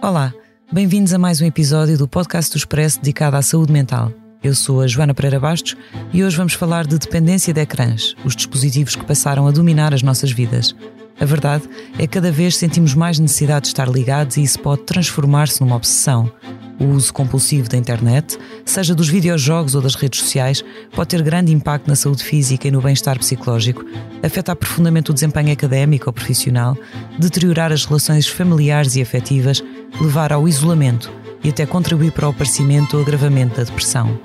Olá, bem-vindos a mais um episódio do podcast do Expresso dedicado à saúde mental. Eu sou a Joana Pereira Bastos e hoje vamos falar de dependência de ecrãs, os dispositivos que passaram a dominar as nossas vidas. A verdade é que cada vez sentimos mais necessidade de estar ligados e isso pode transformar-se numa obsessão. O uso compulsivo da internet, seja dos videojogos ou das redes sociais, pode ter grande impacto na saúde física e no bem-estar psicológico, afetar profundamente o desempenho académico ou profissional, deteriorar as relações familiares e afetivas, levar ao isolamento e até contribuir para o aparecimento ou agravamento da depressão.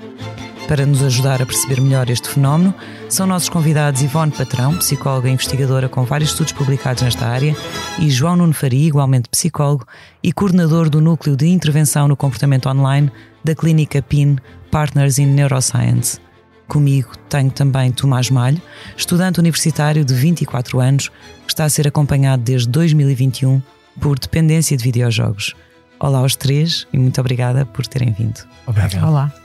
Para nos ajudar a perceber melhor este fenómeno, são nossos convidados Ivone Patrão, psicóloga e investigadora com vários estudos publicados nesta área, e João Nuno Faria, igualmente psicólogo e coordenador do Núcleo de Intervenção no Comportamento Online da Clínica PIN Partners in Neuroscience. Comigo tenho também Tomás Malho, estudante universitário de 24 anos, que está a ser acompanhado desde 2021 por dependência de videojogos. Olá aos três e muito obrigada por terem vindo. Obrigado. Olá.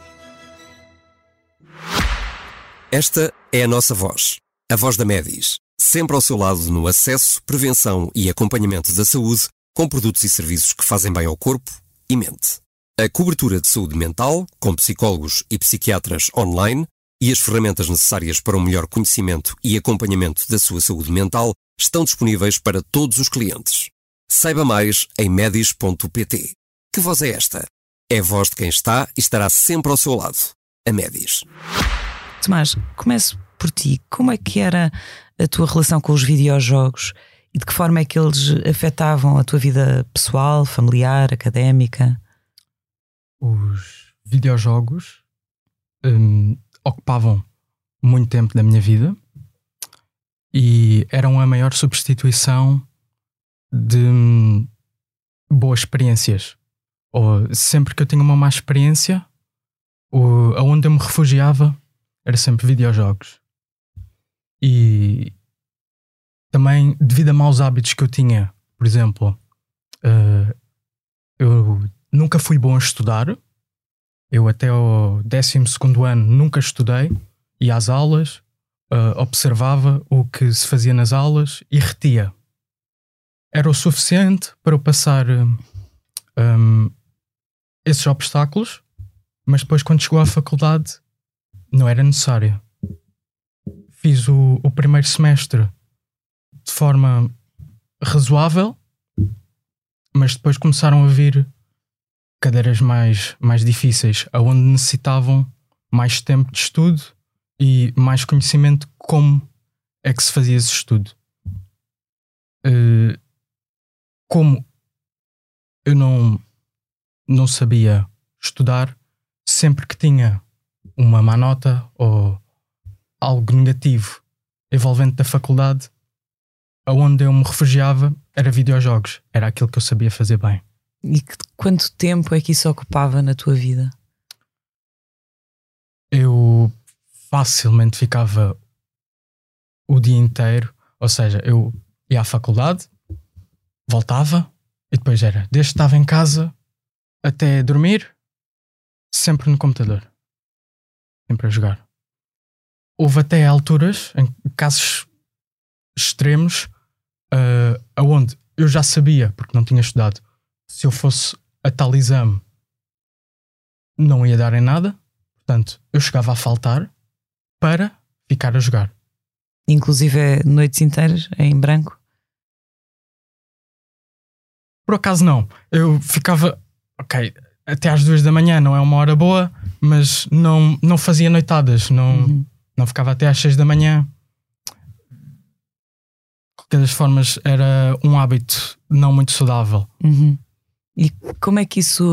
Esta é a nossa voz, a voz da Medis, sempre ao seu lado no acesso, prevenção e acompanhamento da saúde, com produtos e serviços que fazem bem ao corpo e mente. A cobertura de saúde mental, com psicólogos e psiquiatras online, e as ferramentas necessárias para um melhor conhecimento e acompanhamento da sua saúde mental estão disponíveis para todos os clientes. Saiba mais em medis.pt. Que voz é esta? É a voz de quem está e estará sempre ao seu lado. A Medis. Tomás, começo por ti. Como é que era a tua relação com os videojogos e de que forma é que eles afetavam a tua vida pessoal, familiar, académica? os videojogos hum, ocupavam muito tempo da minha vida e eram a maior substituição de hum, boas experiências. Ou sempre que eu tinha uma má experiência, o, aonde eu me refugiava era sempre videojogos. E também devido a maus hábitos que eu tinha, por exemplo, eh, eu nunca fui bom a estudar. Eu até o 12 ano nunca estudei, ia às aulas, ah, observava o que se fazia nas aulas e retia. Era o suficiente para eu passar hum, hum, esses obstáculos, mas depois, quando chegou à faculdade, não era necessário. Fiz o, o primeiro semestre de forma razoável, mas depois começaram a vir cadeiras mais, mais difíceis, aonde necessitavam mais tempo de estudo e mais conhecimento de como é que se fazia esse estudo. Eh, como eu não, não sabia estudar, sempre que tinha uma má nota ou algo negativo envolvente da faculdade, aonde eu me refugiava era videojogos, era aquilo que eu sabia fazer bem. E que, quanto tempo é que isso ocupava na tua vida? eu facilmente ficava o dia inteiro, ou seja, eu ia à faculdade, voltava e depois era desde que estava em casa até dormir, sempre no computador, sempre a jogar. Houve até alturas, em casos extremos, uh, aonde eu já sabia, porque não tinha estudado, se eu fosse a tal exame, não ia dar em nada. Portanto, eu chegava a faltar para ficar a jogar. Inclusive é noites inteiras em branco? Por acaso não. Eu ficava, ok, até às duas da manhã não é uma hora boa, mas não, não fazia noitadas, não, Uhum. não ficava até às seis da manhã. De qualquer das formas, era um hábito não muito saudável. Uhum. E como é que isso,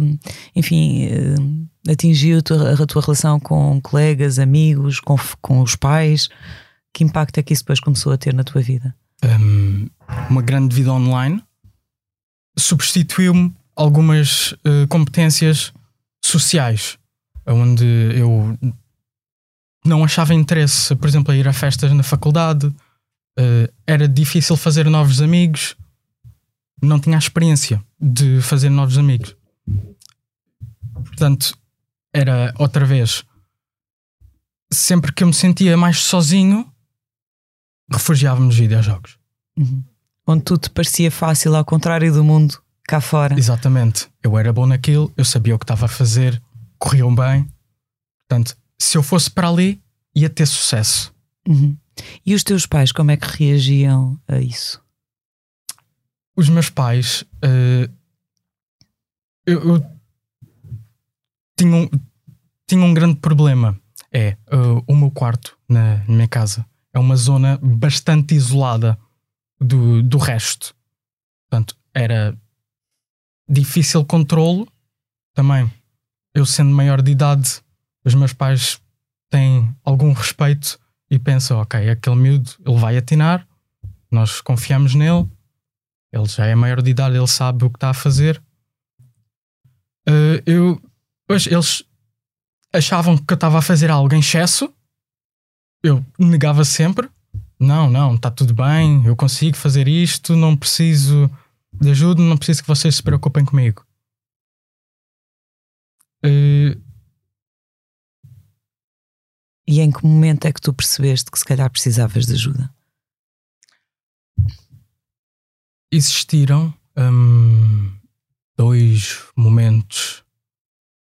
hum, enfim, hum, atingiu a tua, relação com colegas, amigos, com, com os pais? Que impacto é que isso depois começou a ter na tua vida? Hum, uma grande vida online, substituiu-me algumas uh, competências sociais, onde eu não achava interesse, por exemplo, a ir a festas na faculdade, uh, era difícil fazer novos amigos, não tinha a experiência de fazer novos amigos. Portanto, era outra vez, sempre que eu me sentia mais sozinho, refugiava-me nos videojogos. Uhum. Onde tudo parecia fácil, ao contrário do mundo cá fora. Exatamente. Eu era bom naquilo, eu sabia o que estava a fazer, corriam bem. Portanto, se eu fosse para ali, ia ter sucesso. Uhum. E os teus pais, como é que reagiam a isso? Os meus pais. Uh, eu, eu tinha, um, tinha um grande problema. É, uh, o meu quarto na, na minha casa é uma zona bastante isolada do, do resto. Portanto, era difícil controlo também. Eu sendo maior de idade, os meus pais têm algum respeito e pensam, ok, aquele miúdo, ele vai atinar, nós confiamos nele, ele já é maior de idade, ele sabe o que está a fazer. Uh, eu, pois, eles achavam que eu estava a fazer algo em excesso, eu negava sempre, não, não, está tudo bem, eu consigo fazer isto, não preciso de ajuda, não preciso que vocês se preocupem comigo. Uh, e em que momento é que tu percebeste que se calhar precisavas de ajuda? Existiram hum, dois momentos.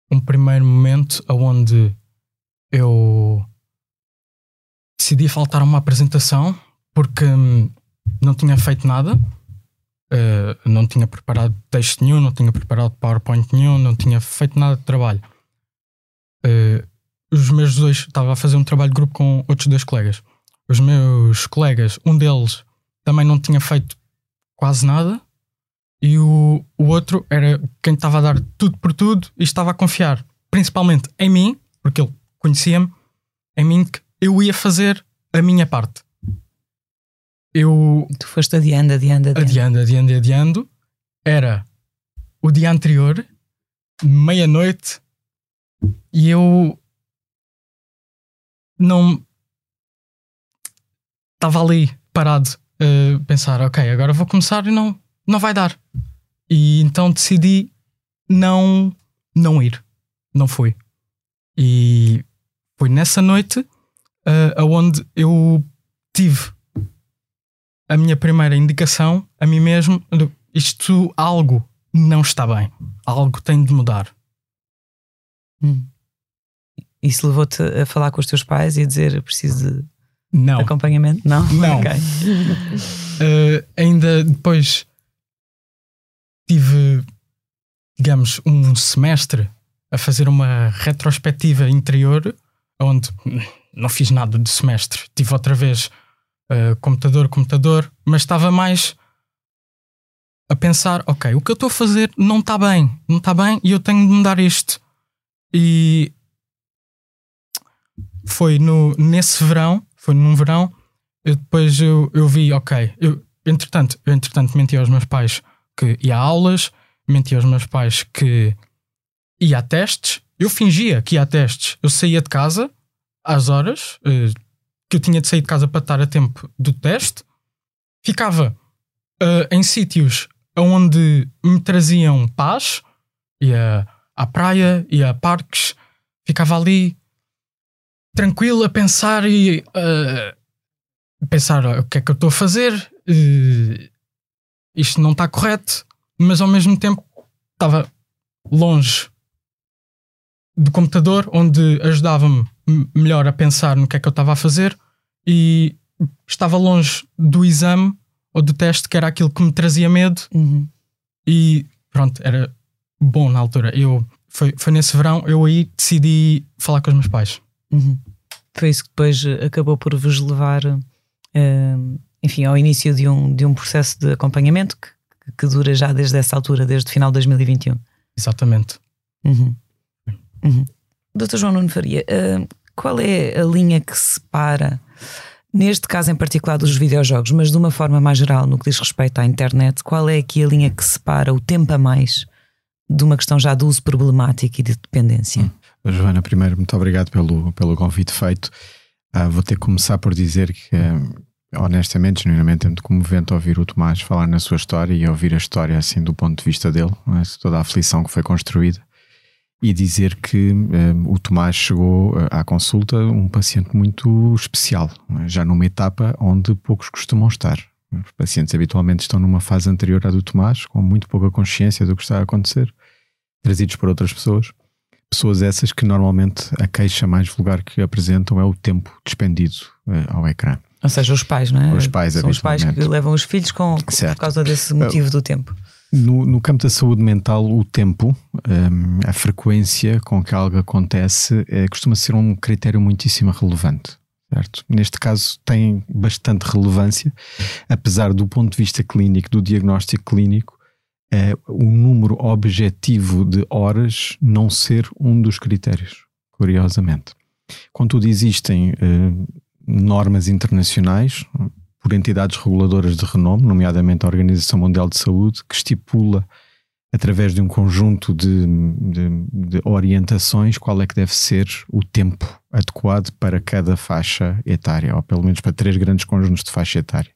Um primeiro momento onde eu decidi faltar a uma apresentação porque hum, não tinha feito nada Uh, não tinha preparado texto nenhum, não tinha preparado PowerPoint nenhum, não tinha feito nada de trabalho. Uh, os meus dois, estava a fazer um trabalho de grupo com outros dois colegas. Os meus colegas, um deles também não tinha feito quase nada, e o, o outro era quem estava a dar tudo por tudo e estava a confiar principalmente em mim, porque ele conhecia-me, em mim que eu ia fazer a minha parte eu. Tu foste adiando, adiando, adiando. Adiando, adiando, adiando. Era o dia anterior, meia-noite, e eu. Não. Estava ali parado a uh, pensar, ok, agora vou começar e não, não vai dar. E então decidi não, não ir. Não fui. E foi nessa noite uh, aonde eu tive a minha primeira indicação a mim mesmo: isto, algo não está bem, algo tem de mudar. Hum. Isso levou-te a falar com os teus pais e a dizer preciso de não. acompanhamento? Não? Não. Okay. uh, ainda depois tive, digamos, um semestre a fazer uma retrospectiva interior, onde não fiz nada de semestre. Tive outra vez uh, computador, computador, mas estava mais a pensar: ok, o que eu estou a fazer não está bem, não está bem e eu tenho de mudar isto. E foi no, nesse verão, foi num verão, depois eu, eu vi, ok, eu, entretanto, eu entretanto menti aos meus pais que ia a aulas, menti aos meus pais que ia a testes, eu fingia que ia a testes, eu saía de casa às horas, uh, que eu tinha de sair de casa para estar a tempo do teste, ficava uh, em sítios onde me traziam paz, ia à praia, ia a parques, ficava ali tranquilo a pensar e uh, pensar o que é que eu estou a fazer, uh, isto não está correto, mas ao mesmo tempo estava longe do computador onde ajudava-me melhor a pensar no que é que eu estava a fazer e estava longe do exame ou do teste, que era aquilo que me trazia medo. Uhum. E pronto, era bom na altura. Eu, foi, foi nesse verão, eu aí decidi falar com os meus pais. Uhum. Foi isso que depois acabou por vos levar, uh, enfim, ao início de um, de um processo de acompanhamento que, que dura já desde essa altura, desde o final de 2021. Exatamente. Uhum. Uhum. Doutor João Nuno Faria, uh, qual é a linha que separa Neste caso em particular dos videojogos, mas de uma forma mais geral, no que diz respeito à internet, qual é aqui a linha que separa o tempo a mais de uma questão já de uso problemático e de dependência? Hum. Joana, primeiro, muito obrigado pelo, pelo convite feito. Uh, vou ter que começar por dizer que, uh, honestamente, genuinamente, é muito comovente ouvir o Tomás falar na sua história e ouvir a história assim do ponto de vista dele, é? toda a aflição que foi construída e dizer que um, o Tomás chegou eh, à consulta um paciente muito especial, é? já numa etapa onde poucos costumam estar. Os pacientes habitualmente estão numa fase anterior à do Tomás, com muito pouca consciência do que está a acontecer, trazidos por outras pessoas. Pessoas essas que normalmente a queixa mais vulgar que apresentam é o tempo despendido uh, ao ecrã. Ou seja, os pais, não é? Os pais, São os pais que levam os filhos com, por causa desse motivo do tempo. No, no, campo da saúde mental, o tempo, um, a frequência com que algo acontece, é, costuma ser um critério muitíssimo relevante. Certo? Neste caso, tem bastante relevância, apesar do ponto de vista clínico, do diagnóstico clínico, é, o número objetivo de horas não ser um dos critérios, curiosamente. Contudo, existem uh, normas internacionais, por entidades reguladoras de renome, nomeadamente a Organização Mundial de Saúde, que estipula, através de um conjunto de, de, de, orientações, qual é que deve ser o tempo adequado para cada faixa etária, ou pelo menos para três grandes conjuntos de faixa etária.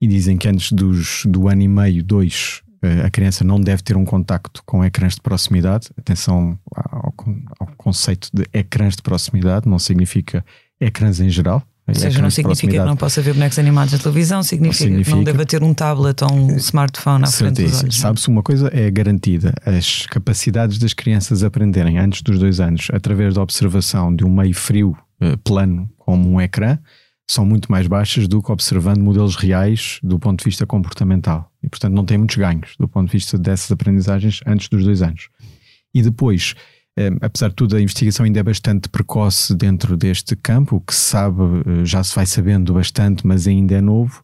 E dizem que antes dos, do ano e meio, dois, eh, a criança não deve ter um contacto com ecrãs de proximidade. Atenção ao, ao conceito de ecrãs de proximidade, não significa ecrãs em geral. Ou seja, não significa que não possa ver bonecos animados na televisão, significa, significa, que não deva ter um tablet ou um smartphone à frente dos olhos. Sabe-se uma coisa é garantida, as capacidades das crianças aprenderem antes dos dois anos, através da observação de um meio frio uh, plano como um ecrã, são muito mais baixas do que observando modelos reais do ponto de vista comportamental. E, portanto, não tem muitos ganhos do ponto de vista dessas aprendizagens antes dos dois anos. E depois, eh, apesar de tudo, a investigação ainda é bastante precoce dentro deste campo. O que se sabe eh, já se vai sabendo bastante, mas ainda é novo.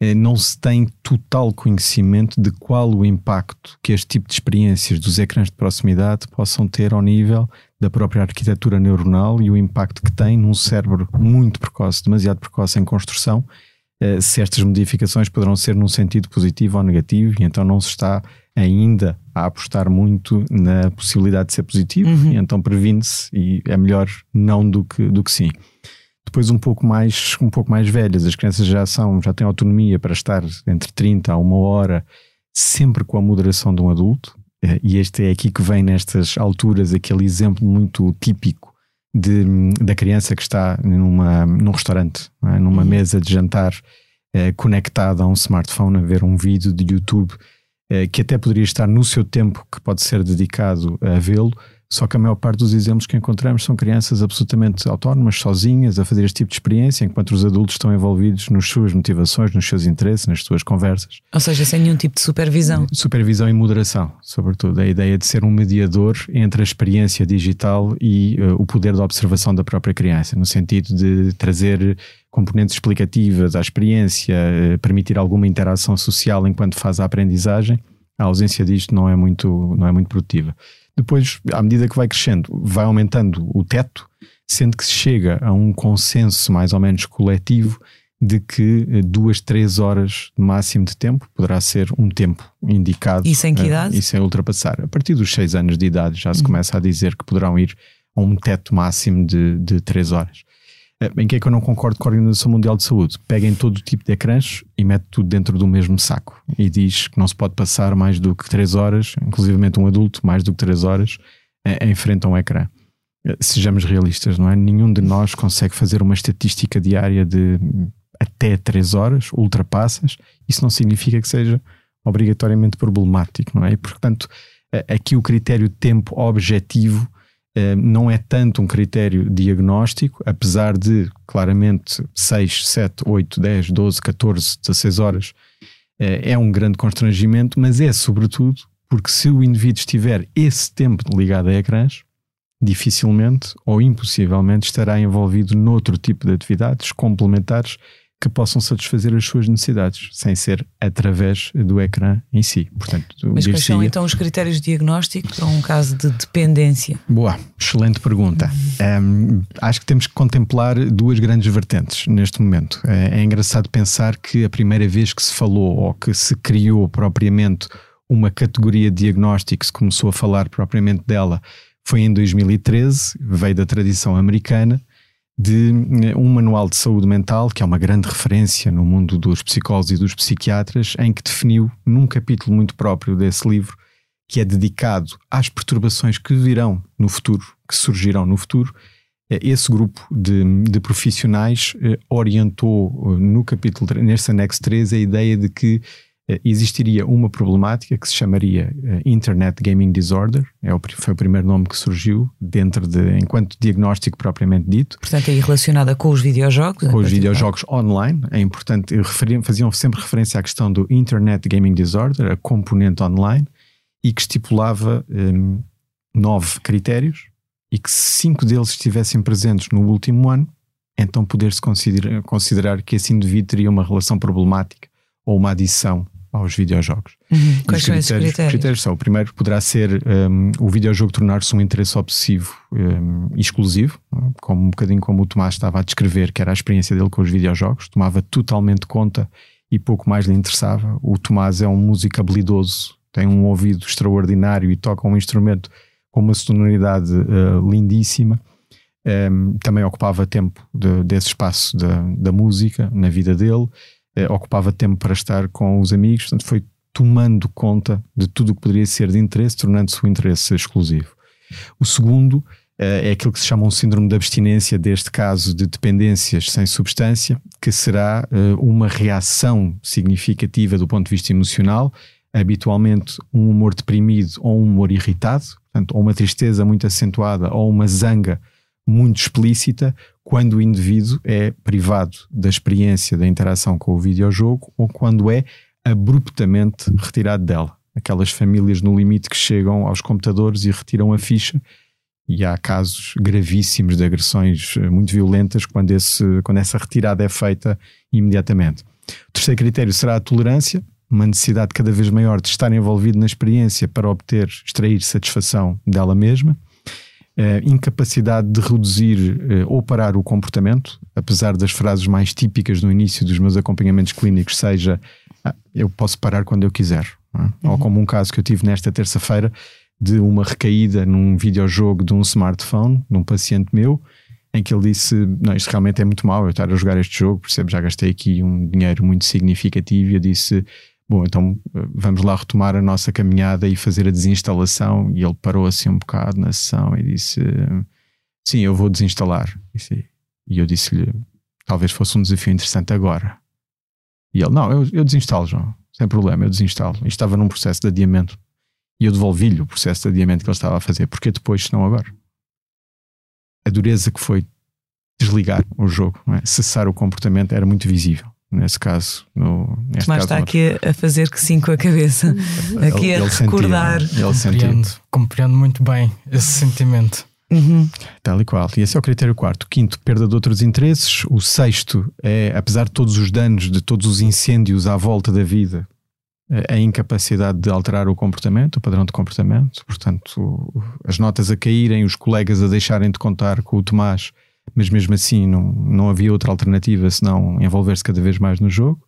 Eh, não se tem total conhecimento de qual o impacto que este tipo de experiências dos ecrãs de proximidade possam ter ao nível da própria arquitetura neuronal e o impacto que tem num cérebro muito precoce, demasiado precoce em construção, se estas modificações poderão ser num sentido positivo ou negativo, e então não se está ainda a apostar muito na possibilidade de ser positivo, uhum. e então previne-se e é melhor não do que, do que sim. Depois um pouco mais um pouco mais velhas, as crianças já são, já têm autonomia para estar entre 30 a uma hora, sempre com a moderação de um adulto, eh, e este é aqui que vem nestas alturas aquele exemplo muito típico de, da criança que está numa, num restaurante, é? numa uhum. mesa de jantar é, conectada a um smartphone a ver um vídeo de YouTube eh, que até poderia estar no seu tempo que pode ser dedicado a vê-lo, só que a maior parte dos exemplos que encontramos são crianças absolutamente autónomas, sozinhas, a fazer este tipo de experiência, enquanto os adultos estão envolvidos nas suas motivações, nos seus interesses, nas suas conversas. Ou seja, sem nenhum tipo de supervisão. Supervisão e moderação, sobretudo. A ideia de ser um mediador entre a experiência digital e uh, o poder da observação da própria criança, no sentido de trazer componentes explicativas à experiência, uh, permitir alguma interação social enquanto faz a aprendizagem. A ausência disto não é muito, não é muito produtiva depois, à medida que vai crescendo, vai aumentando o teto, sendo que se chega a um consenso mais ou menos coletivo de que eh, duas, três horas de máximo de tempo poderá ser um tempo indicado. Isso em que idade? Uh, isso é ultrapassar. A partir dos seis anos de idade já se uhum. começa a dizer que poderão ir a um teto máximo de, de três horas. Eh, em que é que eu não concordo com a Organização Mundial de Saúde? Peguem todo tipo de ecrãs e mete tudo dentro do mesmo saco e diz que não se pode passar mais do que 3 horas, inclusivamente um adulto, mais do que 3 horas, em frente a um ecrã. Eh, sejamos realistas, não é? Nenhum de nós consegue fazer uma estatística diária de até 3 horas, ultrapassas. Isso não significa que seja obrigatoriamente problemático, não é? E, portanto, aqui o critério tempo objetivo eh, não é tanto um critério diagnóstico, apesar de claramente 6, 7, 8, 10, 12, 14, 16 horas eh, é um grande constrangimento, mas é sobretudo porque se o indivíduo estiver esse tempo ligado a ecrãs, dificilmente ou impossivelmente estará envolvido noutro tipo de atividades complementares que possam satisfazer as suas necessidades, sem ser através do ecrã em si. Portanto, Mas quais são então os critérios de diagnóstico para um caso de dependência? Boa, excelente pergunta. Um, acho que temos que contemplar duas grandes vertentes neste momento. É, é engraçado pensar que a primeira vez que se falou ou que se criou propriamente uma categoria de diagnóstico, se começou a falar propriamente dela, foi em 2013, veio da tradição americana de eh, um manual de saúde mental, que é uma grande referência no mundo dos psicólogos e dos psiquiatras, em que definiu, num capítulo muito próprio desse livro, que é dedicado às perturbações que virão no futuro, que surgirão no futuro, eh, esse grupo de, de profissionais eh, orientou no capítulo, neste anexo 3, a ideia de que eh, existiria uma problemática que se chamaria uh, Internet Gaming Disorder, é o, foi o primeiro nome que surgiu dentro de, enquanto diagnóstico propriamente dito. Portanto, aí relacionada com os videojogos? Com os videojogos online, é importante, faziam sempre referência à questão do Internet Gaming Disorder, a componente online, e que estipulava um, nove critérios e que se cinco deles estivessem presentes no último ano, então poder-se considerar, considerar que esse indivíduo teria uma relação problemática ou uma adição aos videojogos. Uhum. Quais são esses critérios? Os critérios são, o primeiro poderá ser um, o videojogo tornar-se um interesse obsessivo um, exclusivo, como um bocadinho como o Tomás estava a descrever, que era a experiência dele com os videojogos, tomava totalmente conta e pouco mais lhe interessava. O Tomás é um músico habilidoso, tem um ouvido extraordinário e toca um instrumento com uma sonoridade uh, lindíssima. Um, também ocupava tempo de, desse espaço da, da música na vida dele ocupava tempo para estar com os amigos, portanto foi tomando conta de tudo o que poderia ser de interesse, tornando-se um interesse exclusivo. O segundo eh, é aquilo que se chama um síndrome de abstinência, deste caso de dependências sem substância, que será eh, uma reação significativa do ponto de vista emocional, habitualmente um humor deprimido ou um humor irritado, portanto, ou uma tristeza muito acentuada ou uma zanga muito explícita, quando o indivíduo é privado da experiência da interação com o videojogo ou quando é abruptamente retirado dela. Aquelas famílias no limite que chegam aos computadores e retiram a ficha, e há casos gravíssimos de agressões eh, muito violentas quando, esse, quando essa retirada é feita imediatamente. O terceiro critério será a tolerância, uma necessidade cada vez maior de estar envolvido na experiência para obter, extrair satisfação dela mesma incapacidade de reduzir uh, ou parar o comportamento, apesar das frases mais típicas no início dos meus acompanhamentos clínicos, seja ah, eu posso parar quando eu quiser. É? Uhum. Ou como um caso que eu tive nesta terça-feira de uma recaída num videojogo de um smartphone, de um paciente meu, em que ele disse: Não, isto realmente é muito mau eu estar a jogar este jogo, percebo, já gastei aqui um dinheiro muito significativo. E eu disse: Bom, então eh, vamos lá retomar a nossa caminhada e fazer a desinstalação. E ele parou assim um bocado na sessão e disse: Sim, eu vou desinstalar. E eu disse-lhe: Talvez fosse um desafio interessante agora. E ele: Não, eu, eu desinstalo, João, sem problema, eu desinstalo. E estava num processo de adiamento. E eu devolvi-lhe o processo de adiamento que ele estava a fazer. Porque depois, se não agora? A dureza que foi desligar o jogo, é? cessar o comportamento, era muito visível nesse caso. No, neste Mas está aqui a fazer que sim com a cabeça, aqui a recordar. Sentia, ele compreendo, compreendo muito bem esse sentimento. Uhum. Tal e qual. E esse é o critério quarto. quinto, perda de outros interesses. O sexto é, apesar de todos os danos, de todos os incêndios à volta da vida, a incapacidade de alterar o comportamento, o padrão de comportamento. Portanto, as notas a caírem, os colegas a deixarem de contar com o Tomás mas mesmo assim não, não havia outra alternativa senão envolver-se cada vez mais no jogo.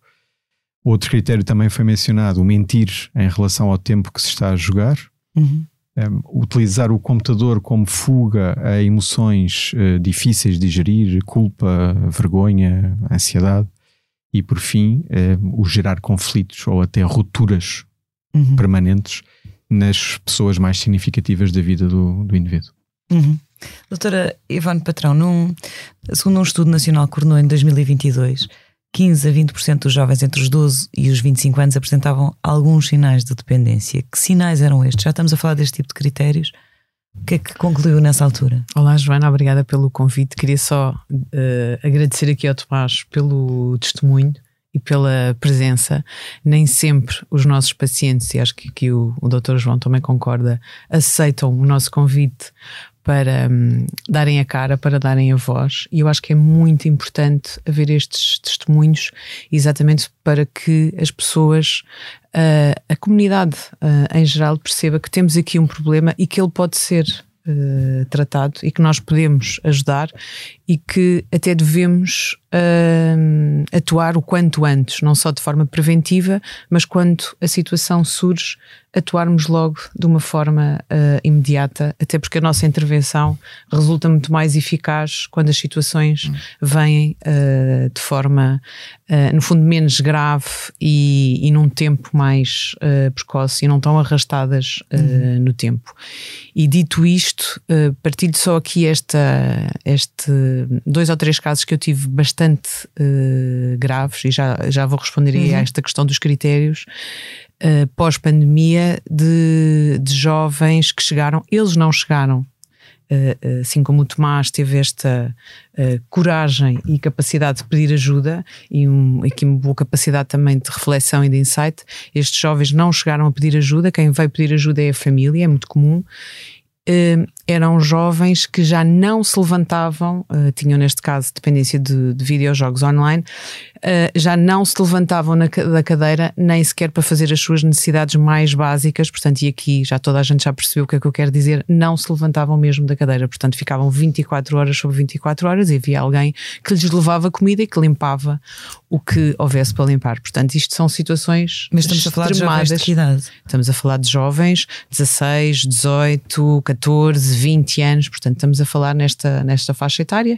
Outro critério também foi mencionado, o mentir em relação ao tempo que se está a jogar. Uhum. Um, utilizar o computador como fuga a emoções uh, difíceis de gerir, culpa, vergonha, ansiedade. E por fim, um, o gerar conflitos ou até rupturas uhum. permanentes nas pessoas mais significativas da vida do, do indivíduo. Uhum. Doutora Ivone Patrão, num, segundo um estudo nacional que coordenou em 2022, 15 a 20% dos jovens entre os 12 e os 25 anos apresentavam alguns sinais de dependência. Que sinais eram estes? Já estamos a falar deste tipo de critérios. O que é que concluiu nessa altura? Olá, Joana, obrigada pelo convite. Queria só uh, agradecer aqui ao Tomás pelo testemunho e pela presença. Nem sempre os nossos pacientes, e acho que aqui o, o Dr. João também concorda, aceitam o nosso convite para um, darem a cara, para darem a voz, e eu acho que é muito importante haver estes testemunhos, exatamente para que as pessoas, uh, a comunidade uh, em geral, perceba que temos aqui um problema e que ele pode ser uh, tratado e que nós podemos ajudar e que até devemos uh, atuar o quanto antes, não só de forma preventiva, mas quando a situação surge, atuarmos logo de uma forma uh, imediata, até porque a nossa intervenção resulta muito mais eficaz quando as situações hum. vêm uh, de forma, no fundo, menos grave e, e num tempo mais precoce e não tão arrastadas uhum. no tempo. E dito isto, partilho só aqui esta, este dois ou três casos que eu tive bastante uh, graves, e já, já vou responder uhum. a esta questão dos critérios, uh, pós-pandemia, de, de jovens que chegaram, eles não chegaram Uh, assim como o Tomás teve esta coragem e capacidade de pedir ajuda e um, aqui uma boa capacidade também de reflexão e de insight, estes jovens não chegaram a pedir ajuda, quem veio pedir ajuda é a família, é muito comum, eram jovens que já não se levantavam, uh, tinham neste caso dependência de, de videojogos online, uh, já não se levantavam na, da cadeira nem sequer para fazer as suas necessidades mais básicas, portanto, e aqui já toda a gente já percebeu o que é que eu quero dizer, não se levantavam mesmo da cadeira, portanto, ficavam 24 horas sobre 24 horas e havia alguém que lhes levava comida e que limpava o que houvesse para limpar. Portanto, isto são situações. Mas estamos a falar de jovens de que idade? Estamos a falar de jovens, 16, 18, 14, 20 anos, portanto, estamos a falar nesta, nesta faixa etária.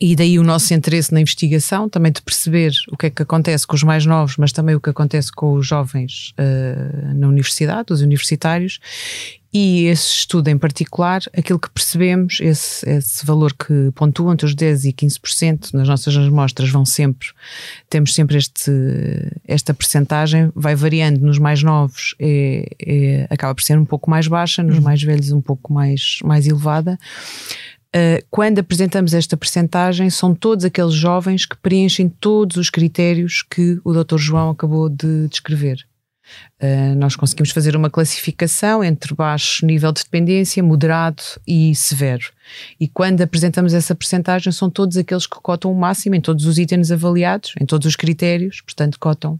E daí o nosso interesse na investigação, também de perceber o que é que acontece com os mais novos, mas também o que acontece com os jovens uh, na universidade, os universitários, e esse estudo em particular, aquilo que percebemos, esse, esse valor que pontuam entre os 10% e 15% nas nossas amostras vão sempre, temos sempre este, esta percentagem, vai variando nos mais novos, é, é, acaba por ser um pouco mais baixa, nos uhum. mais velhos um pouco mais, mais elevada. Uh, quando apresentamos esta percentagem, são todos aqueles jovens que preenchem todos os critérios que o Dr. João acabou de descrever. Uh, nós conseguimos fazer uma classificação entre baixo nível de dependência, moderado e severo. E quando apresentamos essa percentagem, são todos aqueles que cotam o máximo em todos os itens avaliados, em todos os critérios, portanto, cotam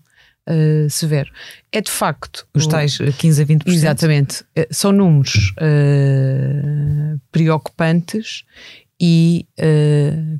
Uh, severo. É de facto. Os tais 15 a 20%. Exatamente. São números uh, preocupantes e,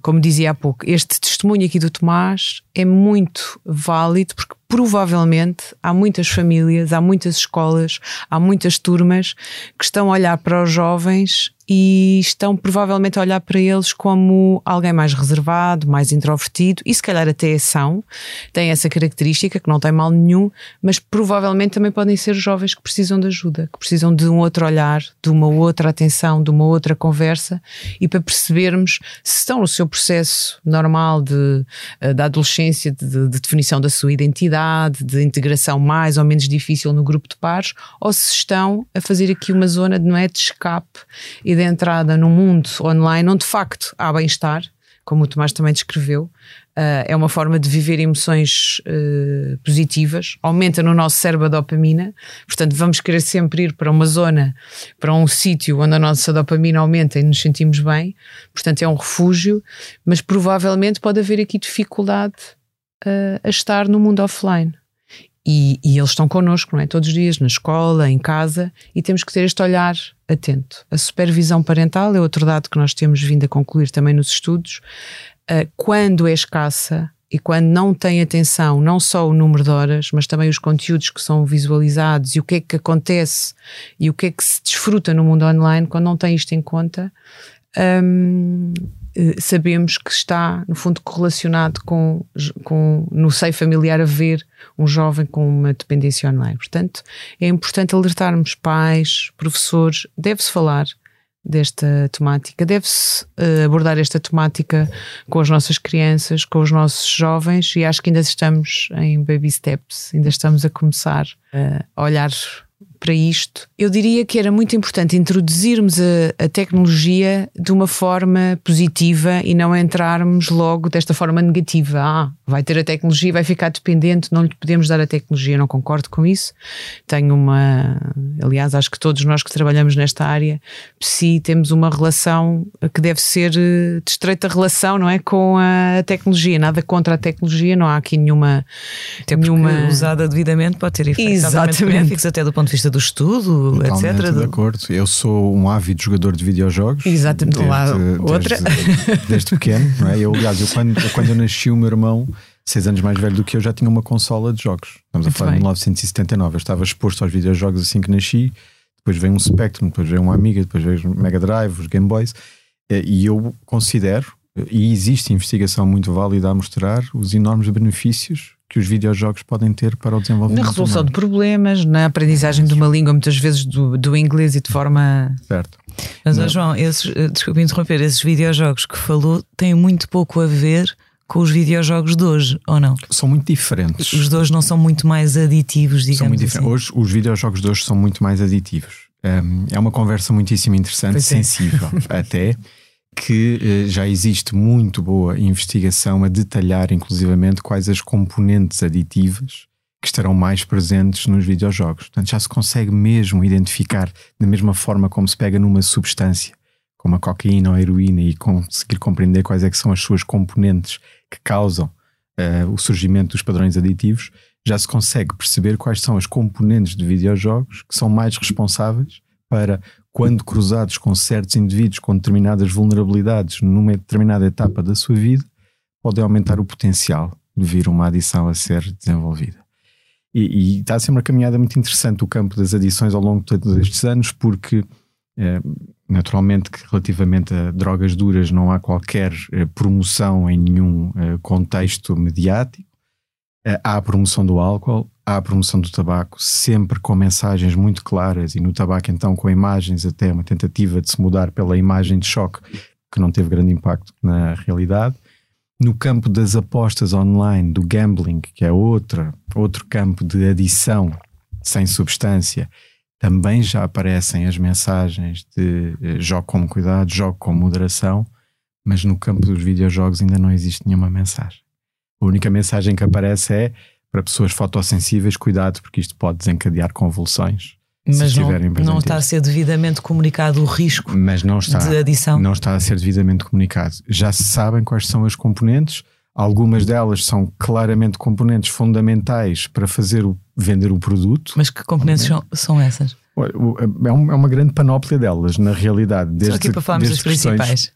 como dizia há pouco, este testemunho aqui do Tomás é muito válido porque provavelmente há muitas famílias, há muitas escolas, há muitas turmas que estão a olhar para os jovens e estão provavelmente a olhar para eles como alguém mais reservado, mais introvertido, e se calhar até são, têm essa característica que não tem mal nenhum, mas provavelmente também podem ser jovens que precisam de ajuda, que precisam de um outro olhar, de uma outra atenção, de uma outra conversa, e para percebermos se estão no seu processo normal de, eh, da adolescência, de, de definição da sua identidade, de integração mais ou menos difícil no grupo de pares, ou se estão a fazer aqui uma zona não é, de escape e de entrada no mundo online onde de facto há bem-estar, como o Tomás também descreveu, Uh, é uma forma de viver emoções uh, positivas, aumenta no nosso cérebro a dopamina, portanto, vamos querer sempre ir para uma zona, para um sítio onde a nossa dopamina aumenta e nos sentimos bem, portanto, é um refúgio, mas provavelmente pode haver aqui dificuldade uh, a estar no mundo offline. E, e, eles estão connosco, não é? Todos os dias, na escola, em casa, e temos que ter este olhar atento. A supervisão parental é outro dado que nós temos vindo a concluir também nos estudos. Uh, quando é escassa e quando não tem atenção, não só o número de horas, mas também os conteúdos que são visualizados e o que é que acontece e o que é que se desfruta no mundo online, quando não tem isto em conta, um, eh, sabemos que está, no fundo, correlacionado com, com no seio familiar haver um jovem com uma dependência online. Portanto, é importante alertarmos pais, professores, deve-se falar desta temática, deve-se uh, abordar esta temática com as nossas crianças, com os nossos jovens, e acho que ainda estamos em baby steps, ainda estamos a começar a olhar para isto, eu diria que era muito importante introduzirmos a, a, tecnologia de uma forma positiva e não entrarmos logo desta forma negativa. Ah, vai ter a tecnologia, vai ficar dependente, não lhe podemos dar a tecnologia. não concordo com isso. Tenho uma. Aliás, acho que todos nós que trabalhamos nesta área, se temos uma relação que deve ser de estreita relação, não é? Com a tecnologia. Nada contra a tecnologia, não há aqui nenhuma. Até nenhuma... usada devidamente pode ter efeitos benéficos até do ponto de vista do estudo, Totalmente etc. de acordo. Eu sou um ávido jogador de videojogos. Exatamente. Desde, lá, outra. Desde, desde pequeno, não é? Eu, aliás, eu, quando, quando eu nasci, o meu irmão, seis anos mais velho do que eu, já tinha uma consola de jogos. Estamos Muito a falar bem. de 1979. Eu estava exposto aos videojogos assim que nasci. Depois veio um Spectrum, depois veio um Amiga, depois veio o Mega Drive, os Game Boys. E eu considero, e existe investigação muito válida a mostrar, os enormes benefícios que os videojogos podem ter para o desenvolvimento. Na resolução humano. de problemas, na aprendizagem de uma língua, muitas vezes do, do inglês e de forma. Certo. Mas. João, esses, eh, desculpe interromper, esses videojogos que falou têm muito pouco a ver com os videojogos de hoje, ou não? São muito diferentes. Os de hoje não são muito mais aditivos, digamos são muito assim. Hoje, os videojogos de hoje são muito mais aditivos. Um, é uma conversa muitíssimo interessante, é. sensível até que eh, já existe muito boa investigação a detalhar, inclusivamente, quais as componentes aditivas que estarão mais presentes nos videojogos. Portanto, já se consegue mesmo identificar, da mesma forma como se pega numa substância, como a cocaína ou a heroína, e conseguir compreender quais é que são as suas componentes que causam uh, o surgimento dos padrões aditivos, já se consegue perceber quais são as componentes de videojogos que são mais responsáveis para quando cruzados com certos indivíduos com determinadas vulnerabilidades numa determinada etapa da sua vida, podem aumentar o potencial de vir uma adição a ser desenvolvida. E, e está a ser uma caminhada muito interessante o campo das adições ao longo de todos estes anos, porque eh, naturalmente que relativamente a drogas duras não há qualquer eh, promoção em nenhum eh, contexto mediático. Eh, há a promoção do álcool, há a promoção do tabaco, sempre com mensagens muito claras, e no tabaco, então, com imagens, até uma tentativa de se mudar pela imagem de choque, que não teve grande impacto na realidade. No campo das apostas online, do gambling, que é outra, outro campo de adição sem substância, também já aparecem as mensagens de eh, jogo com cuidado, jogo com moderação, mas no campo dos videojogos ainda não existe nenhuma mensagem. A única mensagem que aparece é para pessoas fotossensíveis, cuidado, porque isto pode desencadear convulsões. Mas não, não está a ser devidamente comunicado o risco Mas não está, de adição. Não está a ser devidamente comunicado. Já se sabem quais são as componentes, algumas delas são claramente componentes fundamentais para fazer o, vender o produto. Mas que componentes são, são essas? É, é uma grande panóplia delas, na realidade. Desde, Só aqui para falarmos das principais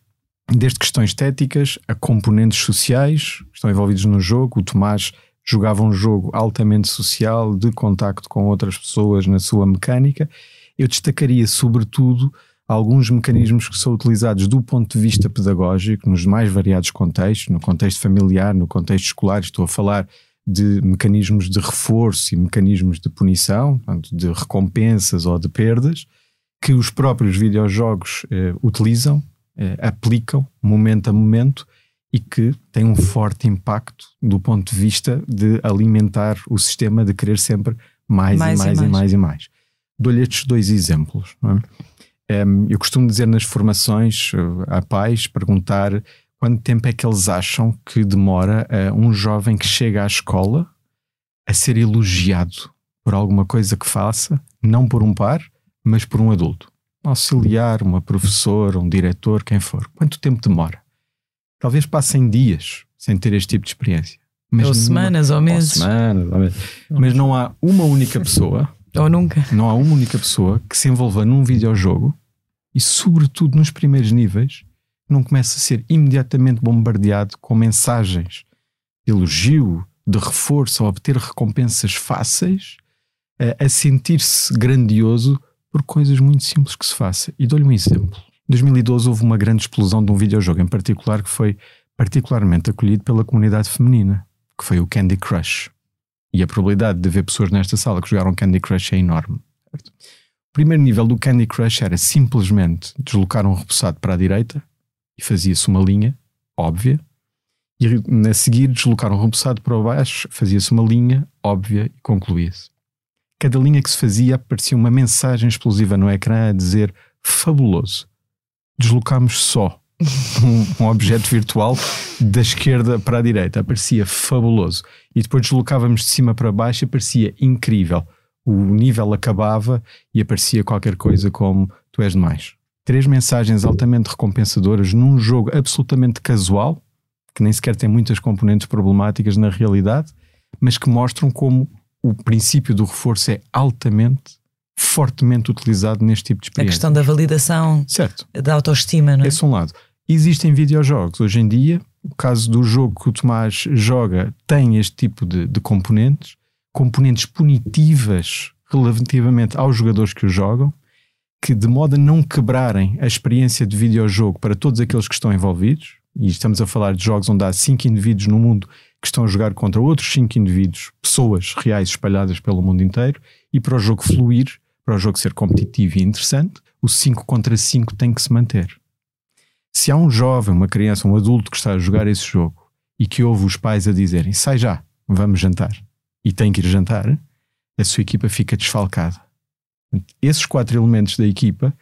desde questões estéticas a componentes sociais estão envolvidos no jogo. O Tomás jogava um jogo altamente social, de contacto com outras pessoas na sua mecânica. Eu destacaria, sobretudo, alguns mecanismos que são utilizados do ponto de vista pedagógico, nos mais variados contextos, no contexto familiar, no contexto escolar. Estou a falar de mecanismos de reforço e mecanismos de punição, de recompensas ou de perdas, que os próprios videojogos eh, utilizam aplicam momento a momento e que tem um forte impacto do ponto de vista de alimentar o sistema, de querer sempre mais, mais e, mais, e, mais. e mais mais. Dou-lhe estes dois exemplos. É? eu costumo dizer nas formações eh, a pais perguntar quanto tempo é que eles acham que demora uh, um jovem que chega à escola a ser elogiado por alguma coisa que faça, não por um par, mas por um adulto auxiliar, uma professora, um diretor, quem for. Quanto tempo demora? Talvez passem dias sem ter este tipo de experiência. Mas ou semanas ou meses. Ou semanas, ou meses. Mas não há uma única pessoa. ou nunca. Não há uma única pessoa que se envolva num videojogo e, sobretudo nos primeiros níveis, não comece a ser imediatamente bombardeado com mensagens de elogio, de reforço, a obter recompensas fáceis, a, a sentir-se grandioso por coisas muito simples que se faça. E dou-lhe um exemplo. Em 2012 houve uma grande explosão de um videojogo em particular que foi particularmente acolhido pela comunidade feminina, que foi o Candy Crush. E a probabilidade de haver pessoas nesta sala que jogaram Candy Crush é enorme. Certo? O primeiro nível do Candy Crush era simplesmente deslocar um repousado para a direita e fazia-se uma linha óbvia, e a seguir deslocar um repousado para baixo, fazia-se uma linha óbvia e concluía-se. Cada linha que se fazia aparecia uma mensagem explosiva no ecrã a dizer fabuloso. Deslocámos só um, um objeto virtual da esquerda para a direita, aparecia fabuloso. E depois deslocávamos de cima para baixo, aparecia incrível. O nível acabava e aparecia qualquer coisa como tu és demais. Três mensagens altamente recompensadoras num jogo absolutamente casual, que nem sequer tem muitas componentes problemáticas na realidade, mas que mostram como o princípio do reforço é altamente, fortemente utilizado neste tipo de A experiência. questão da validação, Certo. da autoestima, não é? Esse é um lado. Existem videojogos. Hoje em dia, o caso do jogo que o Tomás joga tem este tipo de, de componentes, componentes punitivas relativamente aos jogadores que o jogam, que de modo a não quebrarem a experiência de videojogo para todos aqueles que estão envolvidos, e estamos a falar de jogos onde há cinco indivíduos no mundo que estão a jogar contra outros cinco indivíduos, pessoas reais espalhadas pelo mundo inteiro, e para o jogo fluir, para o jogo ser competitivo e interessante, o 5 contra 5 tem que se manter. Se há um jovem, uma criança, um adulto que está a jogar esse jogo e que ouve os pais a dizerem sai já, vamos jantar, e tem que ir jantar, a sua equipa fica desfalcada. Esses quatro elementos da equipa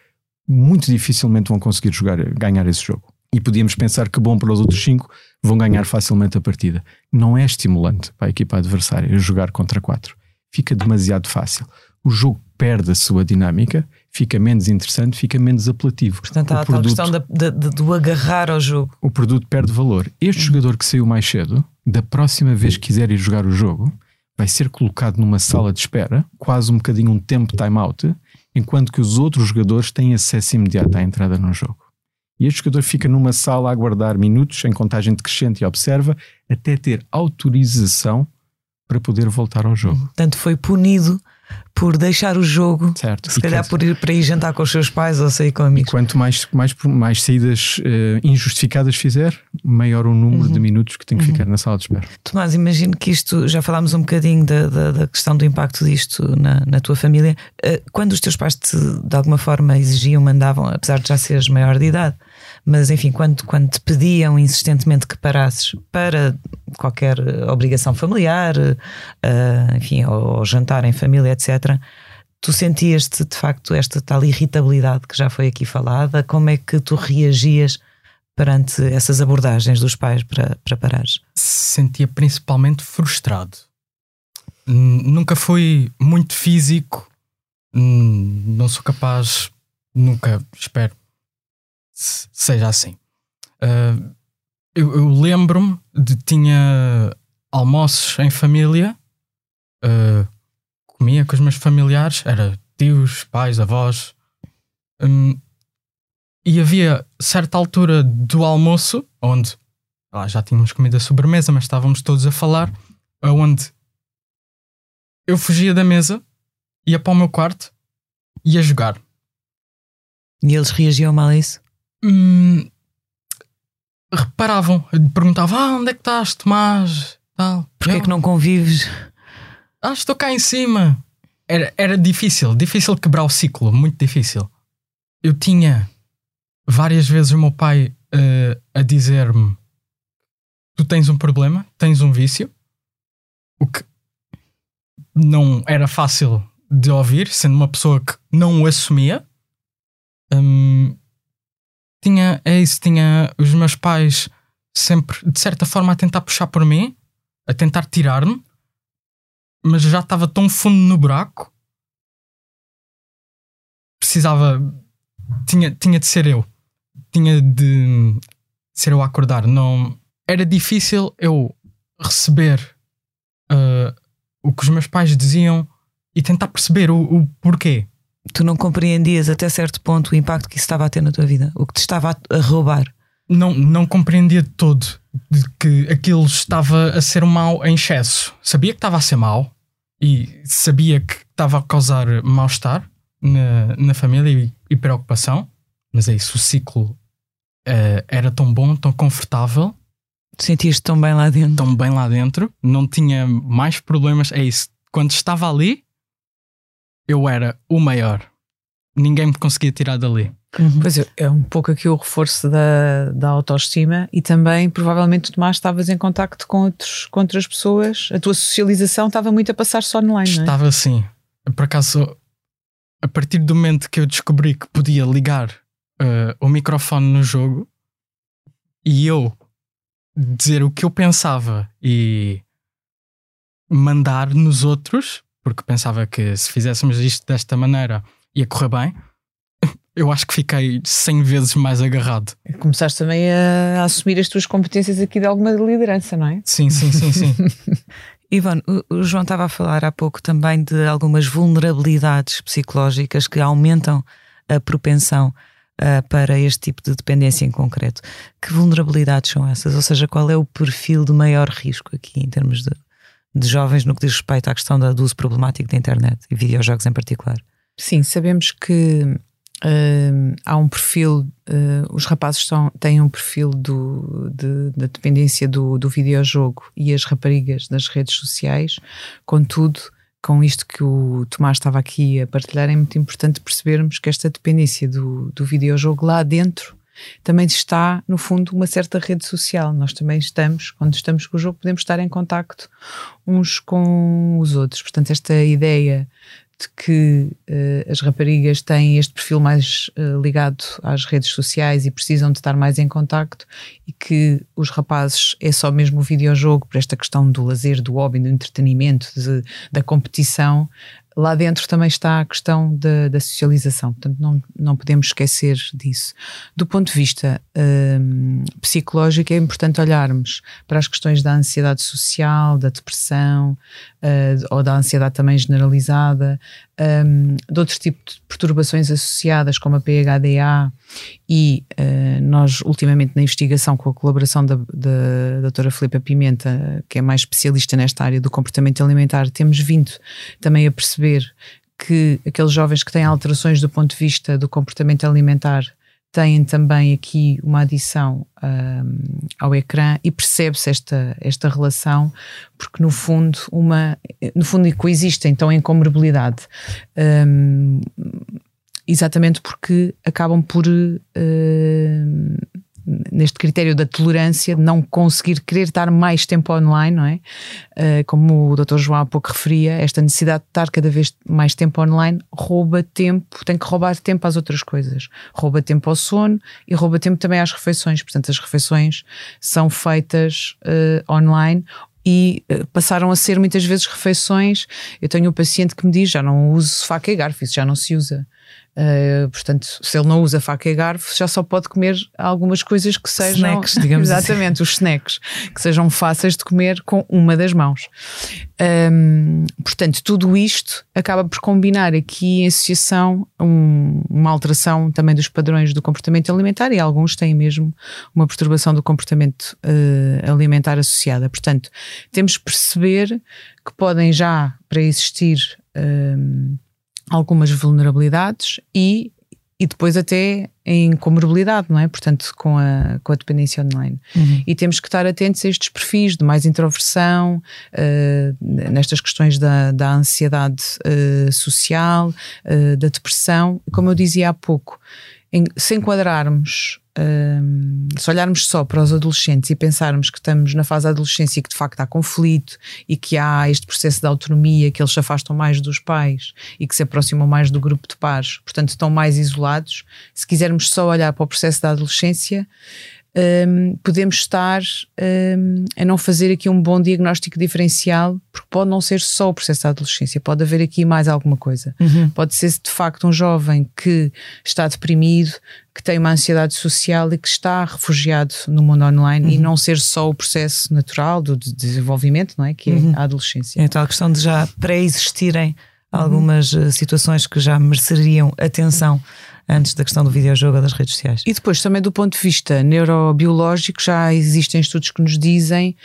muito dificilmente vão conseguir jogar, ganhar esse jogo. E podíamos pensar que bom para os outros cinco vão ganhar facilmente a partida. Não é estimulante para a equipa adversária jogar contra quatro. Fica demasiado fácil. O jogo perde a sua dinâmica, fica menos interessante, fica menos apelativo. Portanto, há o a produto, questão da, do agarrar ao jogo. o produto perde valor. Este jogador que saiu mais cedo, da próxima vez que quiser ir jogar o jogo, vai ser colocado numa sala de espera, quase um bocadinho um tempo time-out, enquanto que os outros jogadores têm acesso imediato à entrada no jogo. E este jogador fica numa sala a aguardar minutos em contagem decrescente e observa até ter autorização para poder voltar ao jogo. Portanto, foi punido por deixar o jogo, Certo. se E calhar quer- por ir para ir jantar com os seus pais ou sair com amigos. Quanto mais, mais, mais saídas eh, injustificadas fizer, maior o número de minutos que tem que ficar na sala de espera. Tomás, imagino que isto, já falámos um bocadinho da, da, da questão do impacto disto na, na tua família. Eh, Quando os teus pais te, de alguma forma exigiam, mandavam, apesar de já seres maior de idade, mas enfim, quando, quando te pediam insistentemente que parasses para qualquer obrigação familiar, eh, enfim, ou, ou jantar em família, etc., tu sentias-te de facto esta tal irritabilidade que já foi aqui falada? Como é que tu reagias perante essas abordagens dos pais para, para parares? sentia principalmente frustrado. Nunca fui muito físico, não sou capaz, nunca espero seja assim. Ah, eu eu lembro-me de tinha almoços em família, ah, comia com os meus familiares, era tios, pais, avós, Hum, e havia certa altura do almoço onde lá já tínhamos comida à sobremesa, mas estávamos todos a falar, aonde eu fugia da mesa, ia para o meu quarto, ia jogar. E eles reagiam mal a isso? Hum, reparavam, perguntavam: ah, onde é que estás, Tomás? Tal. Porquê é Eu, que não convives? Ah, estou cá em cima. Era, era difícil, difícil quebrar o ciclo, muito difícil. Eu tinha várias vezes o meu pai eh, a dizer-me: Tu tens um problema, tens um vício, o que não era fácil de ouvir, sendo uma pessoa que não o assumia. Hum, tinha, é isso, tinha os meus pais sempre, de certa forma, a tentar puxar por mim, a tentar tirar-me mas já estava tão fundo no buraco precisava tinha, tinha de ser eu. Tinha de ser eu a acordar. Não era difícil eu receber ah, o que os meus pais diziam e tentar perceber o, o porquê Tu não compreendias até certo ponto o impacto que isso estava a ter na tua vida, o que te estava a, roubar. não, não compreendia de todo de que aquilo estava a ser mau em excesso. Sabia que estava a ser mau e sabia que estava a causar mal-estar na, na família e, e preocupação, mas é isso, o ciclo eh, era tão bom, tão confortável, Sentias-te tão bem lá dentro. tão bem lá dentro, não tinha mais problemas. É isso, quando estava ali, eu era o maior. Ninguém me conseguia tirar dali. Uhum. Pois é, é um pouco aqui o reforço da, da autoestima e também provavelmente Tomás estavas em contacto com, outros, com outras pessoas, a tua socialização estava muito a passar-se online, não é? Estava assim. por acaso, a partir do momento que eu descobri que podia ligar uh, o microfone no jogo e eu dizer o que eu pensava e mandar nos outros, porque pensava que se fizéssemos isto desta maneira ia correr bem, eu acho que fiquei 100 vezes mais agarrado. Começaste também a, assumir as tuas competências aqui de alguma liderança, não é? Sim, sim, sim, sim. Ivan, o João estava a falar há pouco também de algumas vulnerabilidades psicológicas que aumentam a propensão uh, para este tipo de dependência em concreto. Que vulnerabilidades são essas? Ou seja, qual é o perfil de maior risco aqui em termos de, de jovens no que diz respeito à questão do uso problemático da internet e videojogos em particular? Sim, sabemos que Uh, há um perfil, uh, os rapazes são, têm um perfil do, de, da dependência do, do videojogo e as raparigas das redes sociais, contudo, com isto que o Tomás estava aqui a partilhar, é muito importante percebermos que esta dependência do, do videojogo lá dentro também está, no fundo, uma certa rede social. Nós também estamos, quando estamos com o jogo, podemos estar em contacto uns com os outros. Portanto, esta ideia de que uh, as raparigas têm este perfil mais uh, ligado às redes sociais e precisam de estar mais em contacto e que os rapazes é só mesmo o videojogo por esta questão do lazer, do hobby, do entretenimento, de, da competição, lá dentro também está a questão da, da, socialização, portanto não, não podemos esquecer disso. Do ponto de vista um, psicológico, é importante olharmos para as questões da ansiedade social, da depressão uh, ou da ansiedade também generalizada, um, de outros tipos de perturbações associadas, como a PHDA, e uh, nós, ultimamente, na investigação, com a colaboração da, da doutora Filipa Pimenta, que é mais especialista nesta área do comportamento alimentar, temos vindo também a perceber que aqueles jovens que têm alterações do ponto de vista do comportamento alimentar têm também aqui uma adição um, ao ecrã e percebe-se esta, esta relação, porque no fundo, uma, no fundo coexistem, estão em comorbilidade. Um, exatamente porque acabam por uh, neste critério da tolerância, de não conseguir querer estar mais tempo online, não é? Uh, como o Dr. João há pouco referia, esta necessidade de estar cada vez mais tempo online rouba tempo, tem que roubar tempo às outras coisas. Rouba tempo ao sono e rouba tempo também às refeições. Portanto, as refeições são feitas uh, online e uh, passaram a ser muitas vezes refeições. Eu tenho um paciente que me diz: já não uso faca e garfo, isso já não se usa. Uh, portanto, se ele não usa faca e garfo, já só pode comer algumas coisas que sejam. Snacks, digamos assim. Exatamente, os snacks, que sejam fáceis de comer com uma das mãos. Um, portanto, tudo isto acaba por combinar aqui em associação um, uma alteração também dos padrões do comportamento alimentar e alguns têm mesmo uma perturbação do comportamento uh, alimentar associada. Portanto, temos que perceber que podem já, para existir. Um, algumas vulnerabilidades e, e depois até em comorbilidade, não é? Portanto, com a, com a dependência online. Uhum. E temos que estar atentos a estes perfis de mais introversão, uh, nestas questões da, da ansiedade uh, social, uh, da depressão. Como eu dizia há pouco, em, se enquadrarmos se olharmos só para os adolescentes e pensarmos que estamos na fase da adolescência e que de facto há conflito e que há este processo de autonomia, que eles se afastam mais dos pais e que se aproximam mais do grupo de pares, portanto estão mais isolados, se quisermos só olhar para o processo da adolescência, um, podemos estar um, a não fazer aqui um bom diagnóstico diferencial, porque pode não ser só o processo da adolescência, pode haver aqui mais alguma coisa. Uhum. Pode ser de facto um jovem que está deprimido, que tem uma ansiedade social e que está refugiado no mundo online uhum. e não ser só o processo natural do desenvolvimento, não é? Que é uhum. a adolescência. É tal questão de já pré-existirem algumas uhum. situações que já mereceriam atenção antes da questão do videojogo ou das redes sociais. E depois, também do ponto de vista neurobiológico, já existem estudos que nos dizem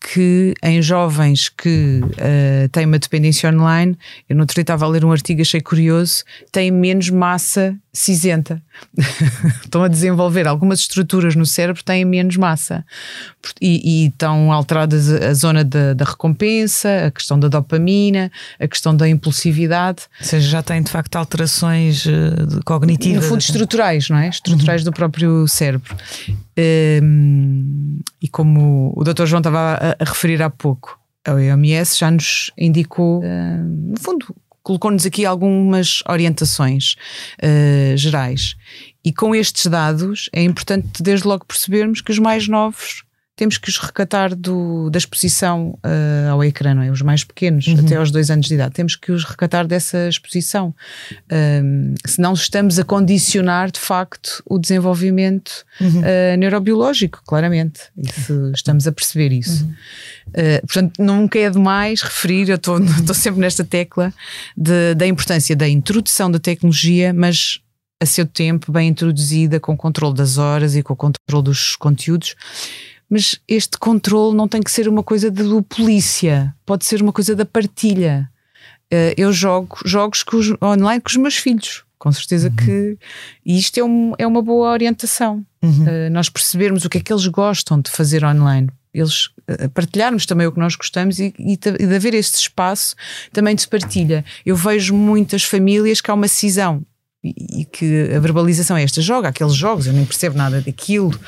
que em jovens que uh, têm uma dependência online, eu no outro dia estava a ler um artigo, achei curioso, têm menos massa cinzenta. estão a desenvolver algumas estruturas no cérebro, têm menos massa. E, e estão alteradas a zona da, da, recompensa, a questão da dopamina, a questão da impulsividade. Ou seja, já têm de facto alterações uh, cognitivas. No fundo, estruturais, não é? Estruturais uhum. do próprio cérebro. Um, e como o Dr. João estava a, a, referir há pouco, a OMS já nos indicou, uh, no fundo, colocou-nos aqui algumas orientações uh, gerais. E com estes dados é importante desde logo percebermos que os mais novos temos que os recatar do, da exposição uh, ao ecrã, não é? Os mais pequenos, uhum. até aos dois anos de idade, temos que os recatar dessa exposição. Um, senão estamos a condicionar, de facto, o desenvolvimento uhum. uh, neurobiológico, claramente. Isso, estamos a perceber isso. Uhum. Uh, portanto, nunca é demais referir, eu estou sempre nesta tecla, de, da importância da introdução da tecnologia, mas a seu tempo, bem introduzida, com o controle das horas e com o controle dos conteúdos mas este controle não tem que ser uma coisa do polícia, pode ser uma coisa da partilha. Uh, eu jogo jogos os, online com os meus filhos, com certeza uhum. que. E isto é, um, é uma boa orientação. Uhum. Uh, nós percebermos o que é que eles gostam de fazer online. Eles uh, partilharmos também o que nós gostamos e, e, e de haver este espaço também de partilha. Eu vejo muitas famílias que há uma cisão e que a verbalização é esta: joga aqueles jogos, eu nem percebo nada daquilo.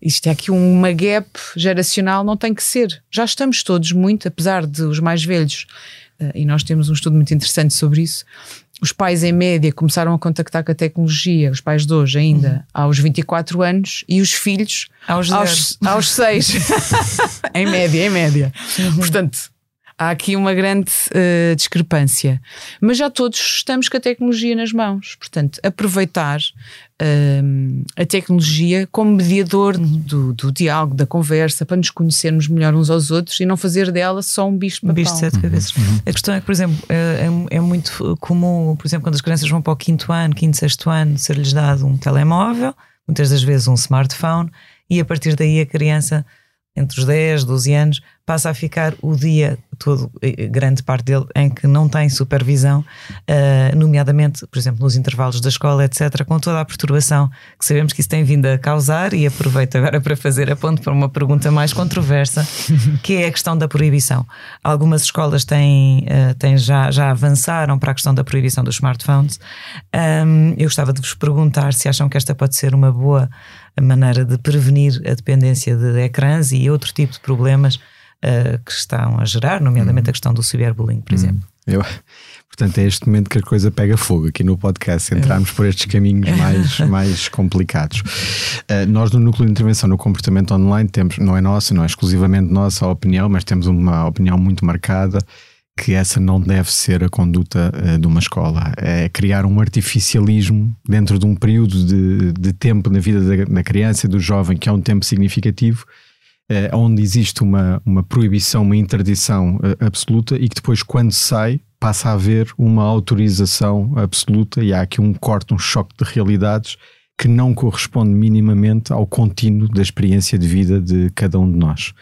Isto é aqui uma gap geracional, não tem que ser. Já estamos todos muito, apesar de os mais velhos, eh, e nós temos um estudo muito interessante sobre isso. Os pais, em média, começaram a contactar com a tecnologia, os pais de hoje ainda, uhum. aos 24 anos, e os filhos aos, aos, aos 6. em média, em média. Uhum. Portanto, Há aqui uma grande uh, discrepância. Mas já todos estamos com a tecnologia nas mãos. Portanto, aproveitar uh, a tecnologia como mediador do, do, diálogo, da conversa, para nos conhecermos melhor uns aos outros e não fazer dela só um bicho Um bicho de sete cabeças. Uhum. A questão é que, por exemplo, é, é, é, muito comum, por exemplo, quando as crianças vão para o quinto ano, quinto, sexto ano, ser-lhes dado um telemóvel, muitas das vezes um smartphone, e a partir daí a criança entre os 10, 12 anos, passa a ficar o dia todo, grande parte dele, em que não tem supervisão, uh, nomeadamente, por exemplo, nos intervalos da escola, etc., com toda a perturbação que sabemos que isso tem vindo a causar. E aproveito agora para fazer a ponto para uma pergunta mais controversa, que é a questão da proibição. Algumas escolas têm, uh, têm já, já avançaram para a questão da proibição dos smartphones. Um, eu gostava de vos perguntar se acham que esta pode ser uma boa maneira de prevenir a dependência de ecrãs e outro tipo de problemas uh, que estão a gerar, nomeadamente hum. a questão do cyberbullying, por hum. exemplo. Eu, portanto, é este momento que a coisa pega fogo aqui no podcast, entrarmos por estes caminhos mais, mais complicados. Uh, nós, no Núcleo de Intervenção no Comportamento Online, temos, não é nossa, não é exclusivamente nossa a opinião, mas temos uma opinião muito marcada que essa não deve ser a conduta uh, de uma escola. É criar um artificialismo dentro de um período de, de tempo na vida da, da criança e do jovem, que é um tempo significativo, uh, onde existe uma, uma proibição, uma interdição uh, absoluta e que depois, quando sai, passa a haver uma autorização absoluta e há aqui um corte, um choque de realidades que não corresponde minimamente ao contínuo da experiência de vida de cada um de nós.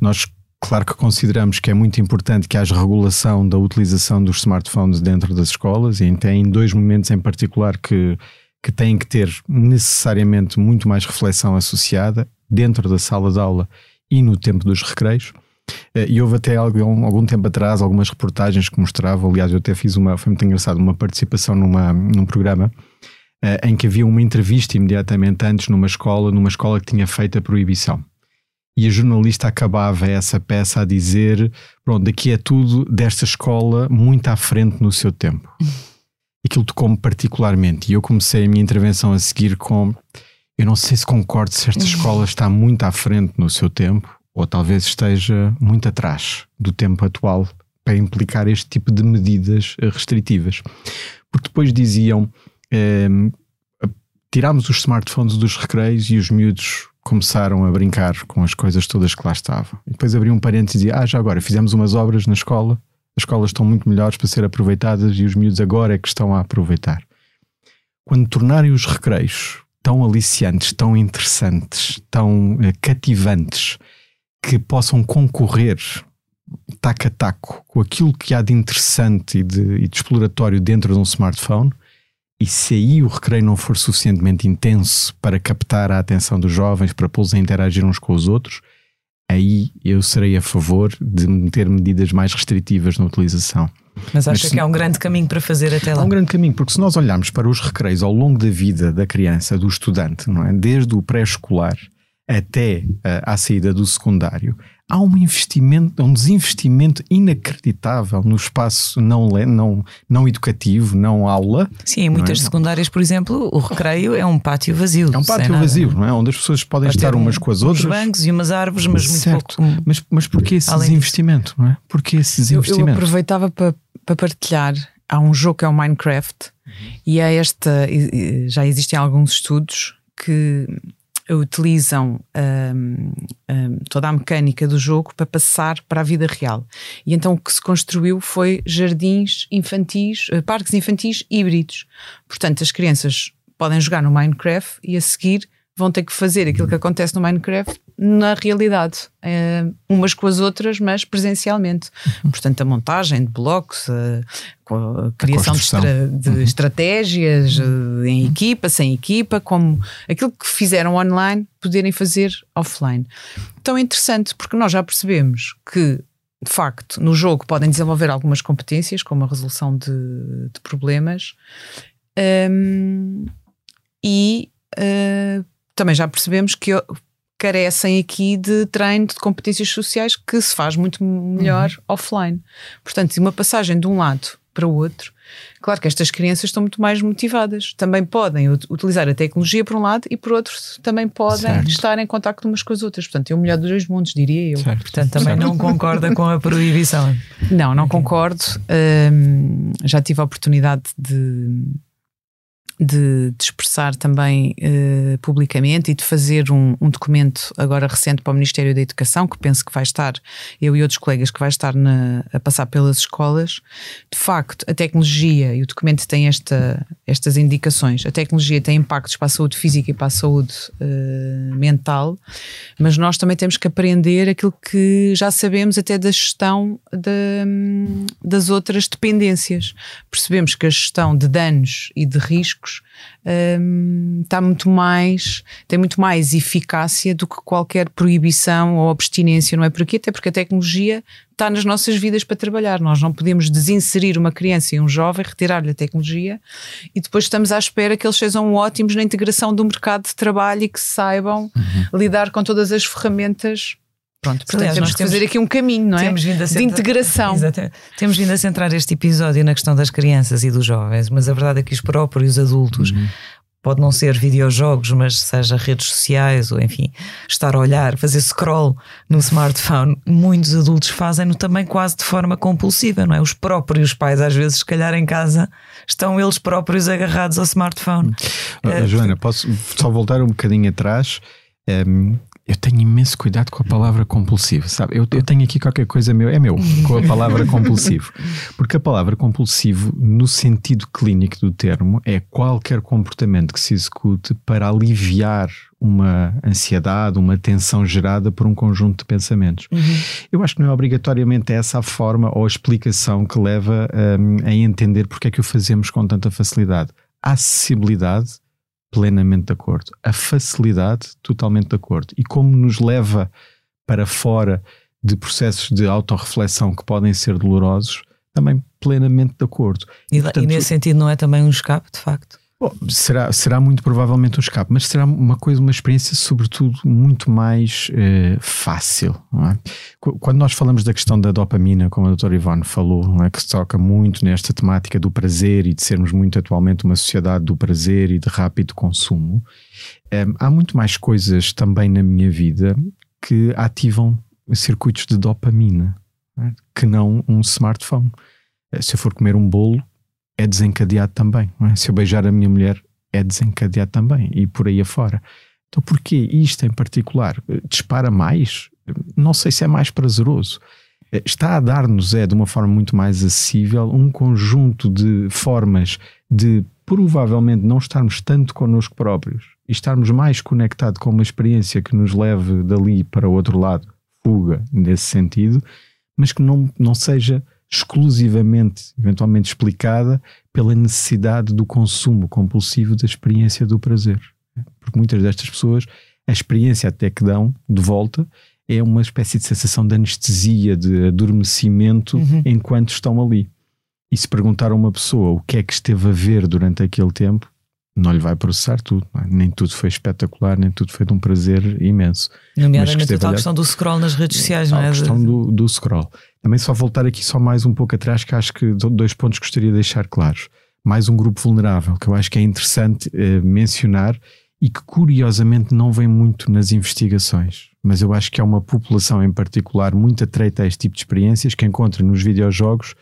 Nós Claro que consideramos que é muito importante que haja regulação da utilização dos smartphones dentro das escolas e tem dois momentos em particular que, que têm que ter necessariamente muito mais reflexão associada dentro da sala de aula e no tempo dos recreios. Eh, e houve até algum, algum tempo atrás algumas reportagens que mostravam, aliás, eu até fiz uma, foi muito engraçado, uma participação numa, num programa uh, em que havia uma entrevista imediatamente antes numa escola, numa escola que tinha feito a proibição e a jornalista acabava essa peça a dizer: pronto, daqui é tudo desta escola muito à frente no seu tempo. Aquilo tocou-me particularmente e eu comecei a minha intervenção a seguir com: eu não sei se concordo se esta escola está muito à frente no seu tempo ou talvez esteja muito atrás do tempo atual para implicar este tipo de medidas restritivas. Porque depois diziam. Eh, tirámos os smartphones dos recreios e os miúdos começaram a brincar com as coisas todas que lá estavam. E depois abriu um parênteses e dizia: Ah, já agora fizemos umas obras na escola, as escolas estão muito melhores para ser aproveitadas e os miúdos agora é que estão a aproveitar. Quando tornarem os recreios tão aliciantes, tão interessantes, tão eh, cativantes, que possam concorrer taco a taco com aquilo que há de interessante e de, e de exploratório dentro de um smartphone, e se aí o recreio não for suficientemente intenso para captar a atenção dos jovens, para pô-los a interagir uns com os outros, aí eu serei a favor de meter medidas mais restritivas na utilização. Mas acha que há um grande caminho para fazer até lá? Há um grande caminho, porque se nós olharmos para os recreios ao longo da vida da criança, do estudante, não é? desde o pré-escolar até uh, à saída do secundário, há um investimento, um desinvestimento inacreditável no espaço não, não, não educativo, não aula. Sim, em muitas é? secundárias, por exemplo, o recreio é um pátio vazio. É um pátio vazio, não é? Onde as pessoas podem Pode estar umas com as outras. bancos e umas árvores, mas certo. muito pouco. Mas, mas porquê esse desinvestimento? Não é? Porquê esse desinvestimento? Eu, eu aproveitava para, para partilhar. Há um jogo que é o Minecraft uhum. e é esta. Já existem alguns estudos que utilizam um, um, toda a mecânica do jogo para passar para a vida real. E então o que se construiu foi jardins infantis, eh, parques infantis híbridos. Portanto, as crianças podem jogar no Minecraft e a seguir vão ter que fazer aquilo que acontece no Minecraft na realidade, é, umas com as outras, mas presencialmente. Uhum. Portanto, a montagem de blocos, a, a criação a de, estra, de uhum. estratégias uhum. em equipa, sem equipa, como aquilo que fizeram online, poderem fazer offline. Então é interessante, porque nós já percebemos que de facto, no jogo podem desenvolver algumas competências, como a resolução de, de problemas, um, e uh, também já percebemos que carecem aqui de treino de competências sociais que se faz muito melhor uhum. offline. Portanto, uma passagem de um lado para o outro, claro que estas crianças estão muito mais motivadas. Também podem utilizar a tecnologia por um lado e por outro também podem certo. estar em contato umas com as outras. Portanto, é o melhor dos dois mundos, diria eu. Certo. Portanto, também certo. não concorda com a proibição. Não, não concordo. Um, já tive a oportunidade de de, de expressar também uh, publicamente e de fazer um, um, documento agora recente para o Ministério da Educação, que penso que vai estar, eu e outros colegas, que vai estar na, a passar pelas escolas. De facto, a tecnologia, e o documento tem esta, estas indicações, a tecnologia tem impactos para a saúde física e para a saúde uh, mental, mas nós também temos que aprender aquilo que já sabemos até da gestão de, das outras dependências. Percebemos que a gestão de danos e de riscos um, está muito mais, tem muito mais eficácia do que qualquer proibição ou abstinência, não é por aqui? Até porque a tecnologia está nas nossas vidas para trabalhar. Nós não podemos desinserir uma criança e um jovem, retirar-lhe a tecnologia e depois estamos à espera que eles sejam ótimos na integração do mercado de trabalho e que saibam uhum. lidar com todas as ferramentas Pronto, portanto Aliás, temos que fazer aqui um caminho, não é? Temos centrar, de integração. Exatamente. Temos vindo a centrar este episódio na questão das crianças e dos jovens, mas a verdade é que os próprios adultos uhum. pode não ser videojogos, mas seja redes sociais ou enfim, estar a olhar, fazer scroll no smartphone, muitos adultos fazem-no também quase de forma compulsiva, não é? Os próprios pais, às vezes, se calhar em casa, estão eles próprios agarrados ao smartphone. Uh, Joana, posso só voltar um bocadinho atrás? Um, ehm, eu tenho imenso cuidado com a palavra compulsivo, sabe? Eu, eu, tenho aqui qualquer coisa meu, é meu, com a palavra compulsivo. Porque a palavra compulsivo, no sentido clínico do termo, é qualquer comportamento que se execute para aliviar uma ansiedade, uma tensão gerada por um conjunto de pensamentos. Uhum. Eu acho que não é obrigatoriamente essa a forma ou a explicação que leva um, a entender porque é que o fazemos com tanta facilidade. A acessibilidade plenamente de acordo. A facilidade, totalmente de acordo. E como nos leva para fora de processos de autorreflexão que podem ser dolorosos, também plenamente de acordo. E, e, portanto, e nesse sentido não é também um escape, de facto? Bom, será, será muito provavelmente um escape, mas será uma coisa, uma experiência, sobretudo, muito mais eh, fácil. É? Quando nós falamos da questão da dopamina, como a doutora Ivone falou, é? que se toca muito nesta temática do prazer e de sermos muito atualmente uma sociedade do prazer e de rápido consumo, eh, há muito mais coisas também na minha vida que ativam circuitos de dopamina é? que não um smartphone. Eh, se eu for comer um bolo, é desencadeado também. É? Se eu beijar a minha mulher, é desencadeado também e por aí afora. Então, porquê isto em particular? Dispara mais? Não sei se é mais prazeroso. Está a dar-nos, é de uma forma muito mais acessível, um conjunto de formas de provavelmente não estarmos tanto connosco próprios e estarmos mais conectados com uma experiência que nos leve dali para o outro lado, fuga nesse sentido, mas que não, não seja exclusivamente, eventualmente explicada pela necessidade do consumo compulsivo da experiência do prazer. Porque muitas destas pessoas, a experiência até que dão de volta é uma espécie de sensação de anestesia, de adormecimento uhum. enquanto estão ali. E se perguntar a uma pessoa o que é que esteve a ver durante aquele tempo, não lhe vai processar tudo. não é? Nem tudo foi espetacular, nem tudo foi de um prazer imenso. Nomeadamente que a tal questão do scroll nas redes sociais, não a é? questão do, do scroll. Também só voltar aqui só mais um pouco atrás, que acho que do- dois pontos gostaria de deixar claros. Mais um grupo vulnerável, que eu acho que é interessante eh, mencionar e que curiosamente não vem muito nas investigações. Mas eu acho que há uma população em particular muito atreita a este tipo de experiências que encontra nos videojogos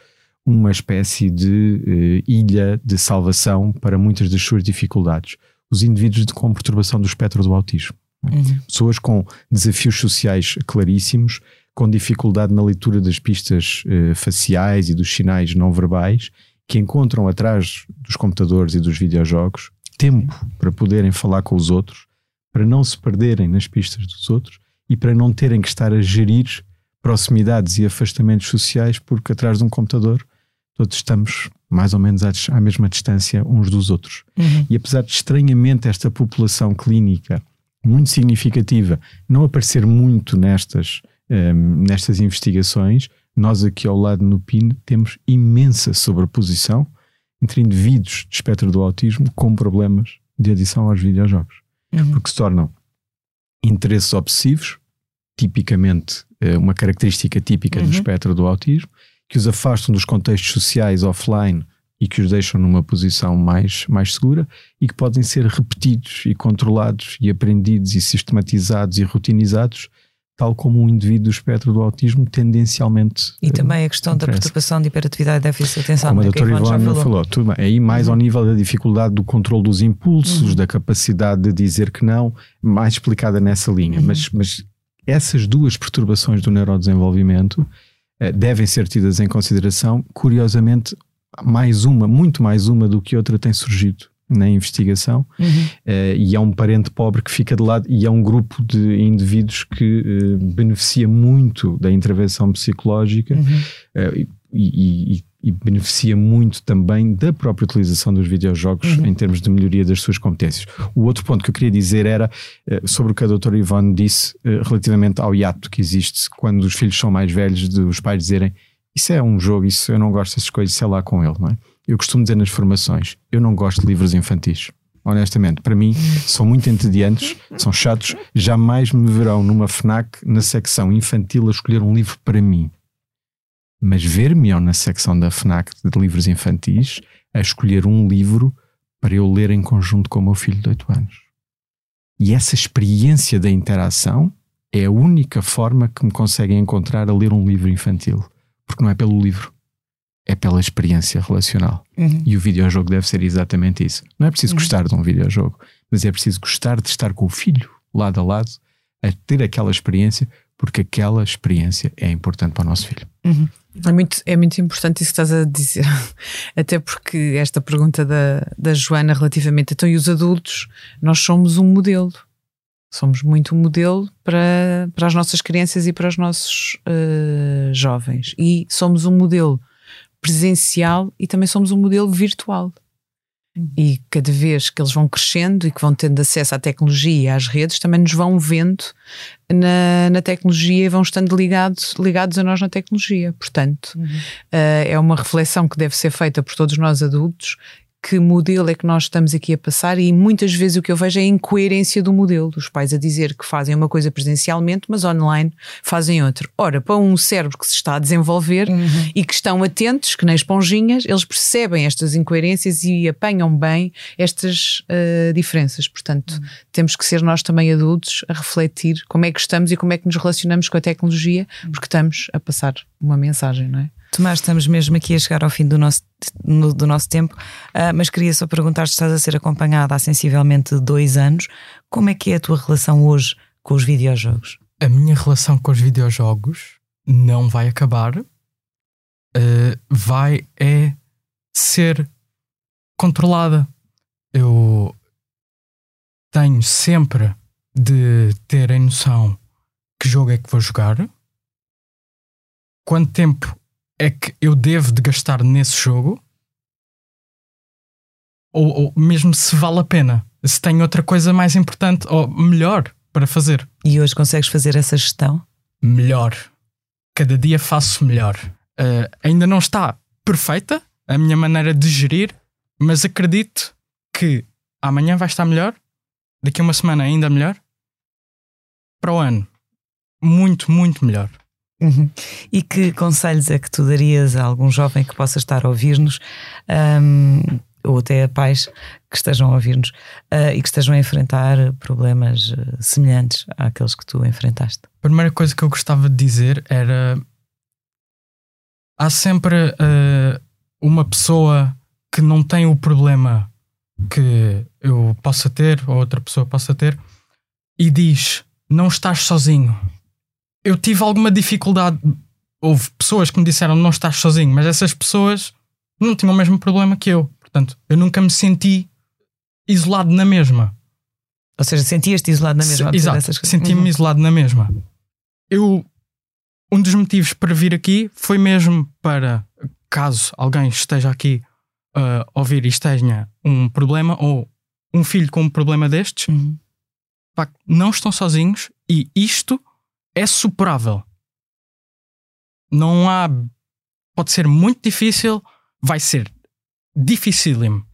uma espécie de eh, ilha de salvação para muitas das suas dificuldades. Os indivíduos de- com perturbação do espectro do autismo Uhum. pessoas com desafios sociais claríssimos, com dificuldade na leitura das pistas eh, faciais e dos sinais não verbais, que encontram atrás dos computadores e dos videojogos tempo para poderem falar com os outros, para não se perderem nas pistas dos outros e para não terem que estar a gerir proximidades e afastamentos sociais, porque atrás de um computador todos estamos mais ou menos à, à mesma distância uns dos outros. Uhum. E apesar de estranhamente esta população clínica muito significativa não aparecer muito nestas, ehm, nestas investigações, nós aqui ao lado no PIN temos imensa sobreposição entre indivíduos de espectro do autismo com problemas de adição aos videojogos, Uhum. porque se tornam interesses obsessivos, tipicamente eh, uma característica típica Uhum. do espectro do autismo, que os afastam dos contextos sociais offline e que os deixam numa posição mais, mais segura e que podem ser repetidos e controlados e aprendidos e sistematizados e rotinizados, tal como um indivíduo do espectro do autismo tendencialmente. E eh, também a questão da acontece. perturbação de hiperatividade e déficit de atenção, Como a né, doutora Ivone falou. falou, tudo bem. Aí mais ao nível da dificuldade do controle dos impulsos, Uhum. da capacidade de dizer que não, mais explicada nessa linha. Uhum. Mas, mas essas duas perturbações do neurodesenvolvimento devem ser tidas em consideração. Curiosamente, mais uma, muito mais uma do que outra tem surgido na investigação Uhum. eh, e é um parente pobre que fica de lado e é um grupo de indivíduos que eh, beneficia muito da intervenção psicológica Uhum. eh, e, e- e beneficia muito também da própria utilização dos videojogos Uhum. em termos de melhoria das suas competências. O outro ponto que eu queria dizer era eh, sobre o que a doutora Ivone disse eh, relativamente ao hiato que existe quando os filhos são mais velhos, de os pais dizerem isso é um jogo, isso eu não gosto dessas coisas, sei lá com ele, não é? Eu costumo dizer nas formações, eu não gosto de livros infantis. Honestamente, para mim são muito entediantes, são chatos, jamais me verão numa FNAC na secção infantil a escolher um livro para mim mas ver-me na secção da FNAC de livros infantis a escolher um livro para eu ler em conjunto com o meu filho de 8 anos. E essa experiência da interação é a única forma que me conseguem encontrar a ler um livro infantil. Porque não é pelo livro, é pela experiência relacional. Uhum. E o videojogo deve ser exatamente isso. Não é preciso gostar de um videojogo, mas é preciso gostar de estar com o filho, lado a lado, a ter aquela experiência, porque aquela experiência é importante para o nosso filho. É muito, é muito importante isso que estás a dizer, até porque esta pergunta da, da Joana relativamente então e os adultos, nós somos um modelo, somos muito um modelo para, para as nossas crianças e para os nossos eh, jovens, e somos um modelo presencial e também somos um modelo virtual. E cada vez que eles vão crescendo e que vão tendo acesso à tecnologia e às redes, também nos vão vendo na, na tecnologia e vão estando ligados, ligados a nós na tecnologia. Portanto, eh, é uma reflexão que deve ser feita por todos nós adultos. Que modelo é que nós estamos aqui a passar? E muitas vezes o que eu vejo é a incoerência do modelo. Os pais a dizer que fazem uma coisa presencialmente, mas online fazem outra. Ora, para um cérebro que se está a desenvolver e que estão atentos, que nem esponjinhas, eles percebem estas incoerências e apanham bem estas eh, diferenças. Portanto, temos que ser nós também adultos a refletir como é que estamos e como é que nos relacionamos com a tecnologia, porque estamos a passar uma mensagem, não é? Tomás, estamos mesmo aqui a chegar ao fim do nosso, no- do nosso tempo, ah, mas queria só perguntar se estás a ser acompanhada há sensivelmente dois anos. Como é que é a tua relação hoje com os videojogos? A minha relação com os videojogos não vai acabar. Uh, vai é ser controlada. Eu tenho sempre de ter em noção que jogo é que vou jogar, quanto tempo é que eu devo de gastar nesse jogo, ou, ou mesmo se vale a pena, se tem outra coisa mais importante ou melhor para fazer. E hoje consegues fazer essa gestão? melhor. Cada dia faço melhor. Uh, ainda não está perfeita a minha maneira de gerir, mas acredito que amanhã vai estar melhor, daqui a uma semana ainda melhor, para o ano, muito, muito melhor. Uhum. E que conselhos é que tu darias a algum jovem que possa estar a ouvir-nos, um, ou até a pais que estejam a ouvir-nos uh, e que estejam a enfrentar problemas uh, semelhantes àqueles que tu enfrentaste? A primeira coisa que eu gostava de dizer era: há sempre uh, uma pessoa que não tem o problema que eu possa ter ou outra pessoa possa ter e diz: não estás sozinho eu tive alguma dificuldade. Houve pessoas que me disseram não estás sozinho, mas essas pessoas não tinham o mesmo problema que eu. Portanto, eu nunca me senti isolado na mesma. Ou seja, sentias-te isolado na mesma? Se, exato, senti-me uhum. isolado na mesma. Eu, um dos motivos para vir aqui foi mesmo para, caso alguém esteja aqui a uh, ouvir e tenha um problema ou um filho com um problema destes, uhum. pá, não estão sozinhos e isto é superável. Não há. Pode ser muito difícil, vai ser dificílimo,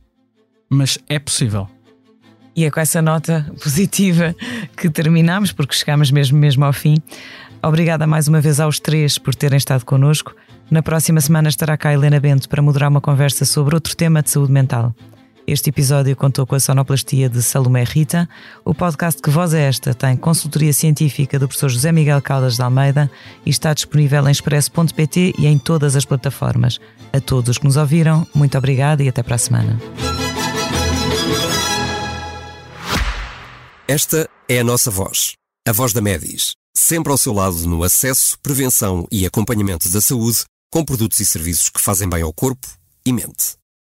mas é possível. E é com essa nota positiva que terminamos, porque chegamos mesmo, mesmo ao fim. Obrigada mais uma vez aos três por terem estado connosco. Na próxima semana estará cá Helena Bento para moderar uma conversa sobre outro tema de saúde mental. Este episódio contou com a sonoplastia de Salomé Rita. O podcast Que Voz é Esta tem consultoria científica do professor José Miguel Caldas de Almeida e está disponível em expresso.pt e em todas as plataformas. A todos os que nos ouviram, muito obrigada e até para a semana. Esta é a nossa voz, a voz da Medis, sempre ao seu lado no acesso, prevenção e acompanhamento da saúde, com produtos e serviços que fazem bem ao corpo e mente